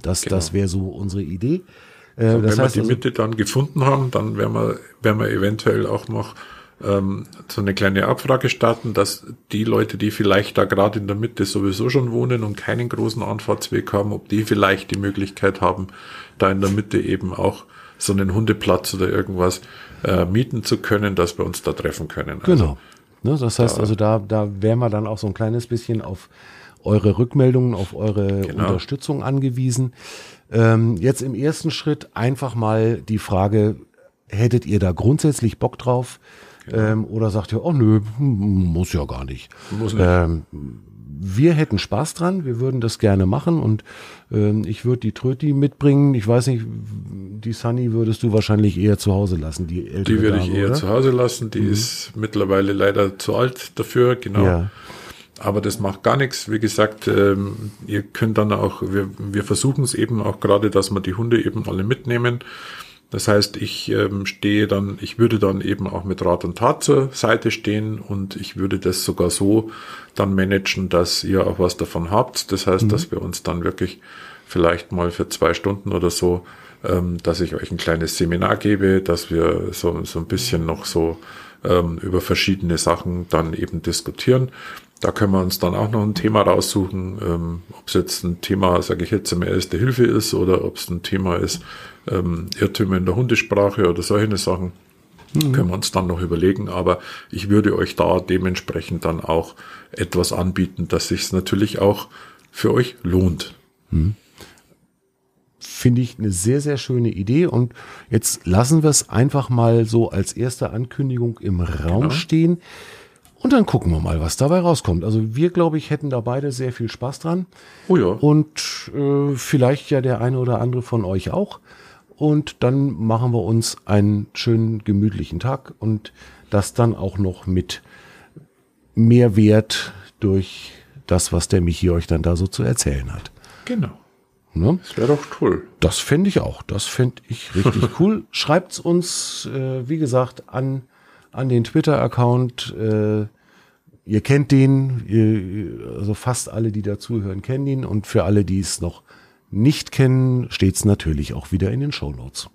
Speaker 1: Das,
Speaker 2: Genau.
Speaker 1: das wäre so unsere Idee. Äh,
Speaker 2: Und
Speaker 1: das
Speaker 2: wenn wir die
Speaker 1: also,
Speaker 2: Mitte dann gefunden haben, dann werden wir, werden wir eventuell auch noch ähm, so eine kleine Abfrage starten, dass die Leute, die vielleicht da gerade in der Mitte sowieso schon wohnen und keinen großen Anfahrtsweg haben, ob die vielleicht die Möglichkeit haben, da in der Mitte eben auch so einen Hundeplatz oder irgendwas äh, mieten zu können, dass wir uns da treffen können. Also,
Speaker 1: Genau. Ne, das heißt also, da, da wären wir dann auch so ein kleines bisschen auf eure Rückmeldungen, auf eure
Speaker 2: Genau.
Speaker 1: Unterstützung angewiesen. Ähm, jetzt im ersten Schritt einfach mal die Frage, hättet ihr da grundsätzlich Bock drauf?
Speaker 2: Genau.
Speaker 1: Ähm, oder sagt ihr, oh nö, muss ja gar nicht.
Speaker 2: Muss nicht.
Speaker 1: Ähm, wir hätten Spaß dran, wir würden das gerne machen und ähm, ich würde die Tröti mitbringen. Ich weiß nicht, die Sunny würdest du wahrscheinlich eher zu Hause lassen, die ältere
Speaker 2: Die würde ich eher
Speaker 1: oder?
Speaker 2: zu Hause lassen. Die ist mittlerweile leider zu alt dafür, genau.
Speaker 1: Ja.
Speaker 2: Aber das macht gar nichts. Wie gesagt, ähm, ihr könnt dann auch, wir, wir versuchen es eben auch gerade, dass wir die Hunde eben alle mitnehmen. Das heißt, ich ähm, stehe dann, ich würde dann eben auch mit Rat und Tat zur Seite stehen und ich würde das sogar so dann managen, dass ihr auch was davon habt. Das heißt, dass wir uns dann wirklich vielleicht mal für zwei Stunden oder so, ähm, dass ich euch ein kleines Seminar gebe, dass wir so, so ein bisschen noch so ähm, über verschiedene Sachen dann eben diskutieren. Da können wir uns dann auch noch ein Thema raussuchen, ähm, ob es jetzt ein Thema, sage ich jetzt, mehr Erste Hilfe ist oder ob es ein Thema ist, ähm, Irrtümer in der Hundesprache oder solche Sachen. Können wir uns dann noch überlegen, aber ich würde euch da dementsprechend dann auch etwas anbieten, dass sich natürlich auch für euch lohnt.
Speaker 1: Finde ich eine sehr, sehr schöne Idee. Und jetzt lassen wir es einfach mal so als erste Ankündigung im Raum
Speaker 2: Genau.
Speaker 1: stehen. Und dann gucken wir mal, was dabei rauskommt. Also wir, glaube ich, hätten da beide sehr viel Spaß dran.
Speaker 2: Oh ja.
Speaker 1: Und äh, vielleicht ja der eine oder andere von euch auch. Und dann machen wir uns einen schönen, gemütlichen Tag und das dann auch noch mit Mehrwert durch das, was der Michi euch dann da so zu erzählen hat.
Speaker 2: Genau.
Speaker 1: Ne?
Speaker 2: Das wäre doch toll.
Speaker 1: Das fände ich auch. Das fände ich richtig cool. Schreibt's uns, äh, wie gesagt, an, an den Twitter-Account. Äh, ihr kennt den, ihr, also fast alle, die dazuhören, kennen ihn. Und für alle, die es noch nicht kennen, steht's natürlich auch wieder in den Show Notes.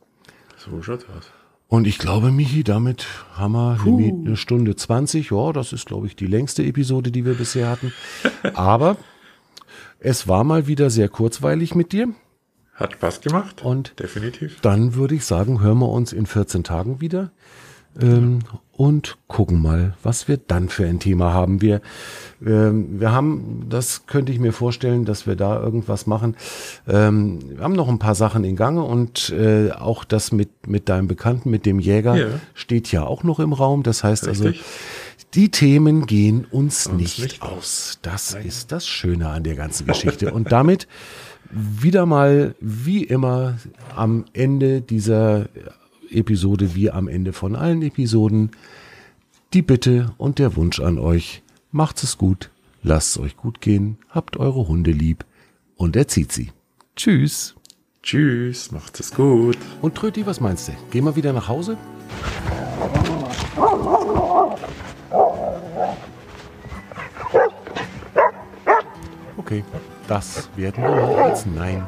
Speaker 2: So schaut aus.
Speaker 1: Und ich glaube, Michi, damit haben wir eine, eine Stunde 20. Ja, das ist, glaube ich, die längste Episode, die wir bisher hatten. Aber es war mal wieder sehr kurzweilig mit dir.
Speaker 2: Hat Spaß gemacht.
Speaker 1: Und
Speaker 2: definitiv.
Speaker 1: Dann würde ich sagen, hören wir uns in 14 Tagen wieder. Ähm, und gucken mal, was wir dann für ein Thema haben. Wir, ähm, wir haben, das könnte ich mir vorstellen, dass wir da irgendwas machen. Ähm, wir haben noch ein paar Sachen in Gange und äh, auch das mit, mit deinem Bekannten, mit dem Jäger,
Speaker 2: Ja.
Speaker 1: steht ja auch noch im Raum. Das heißt also,
Speaker 2: Richtig.
Speaker 1: die Themen gehen uns,
Speaker 2: Uns
Speaker 1: nicht,
Speaker 2: nicht
Speaker 1: aus. Das ist das Schöne an der ganzen Geschichte. Und damit wieder mal, wie immer, am Ende dieser Episode, wie am Ende von allen Episoden, die Bitte und der Wunsch an euch, macht's es gut, lasst es euch gut gehen, habt eure Hunde lieb und erzieht sie. Tschüss.
Speaker 2: Tschüss, macht es gut.
Speaker 1: Und Tröti, was meinst du? Gehen wir wieder nach Hause? Okay, das werden wir mal als Nein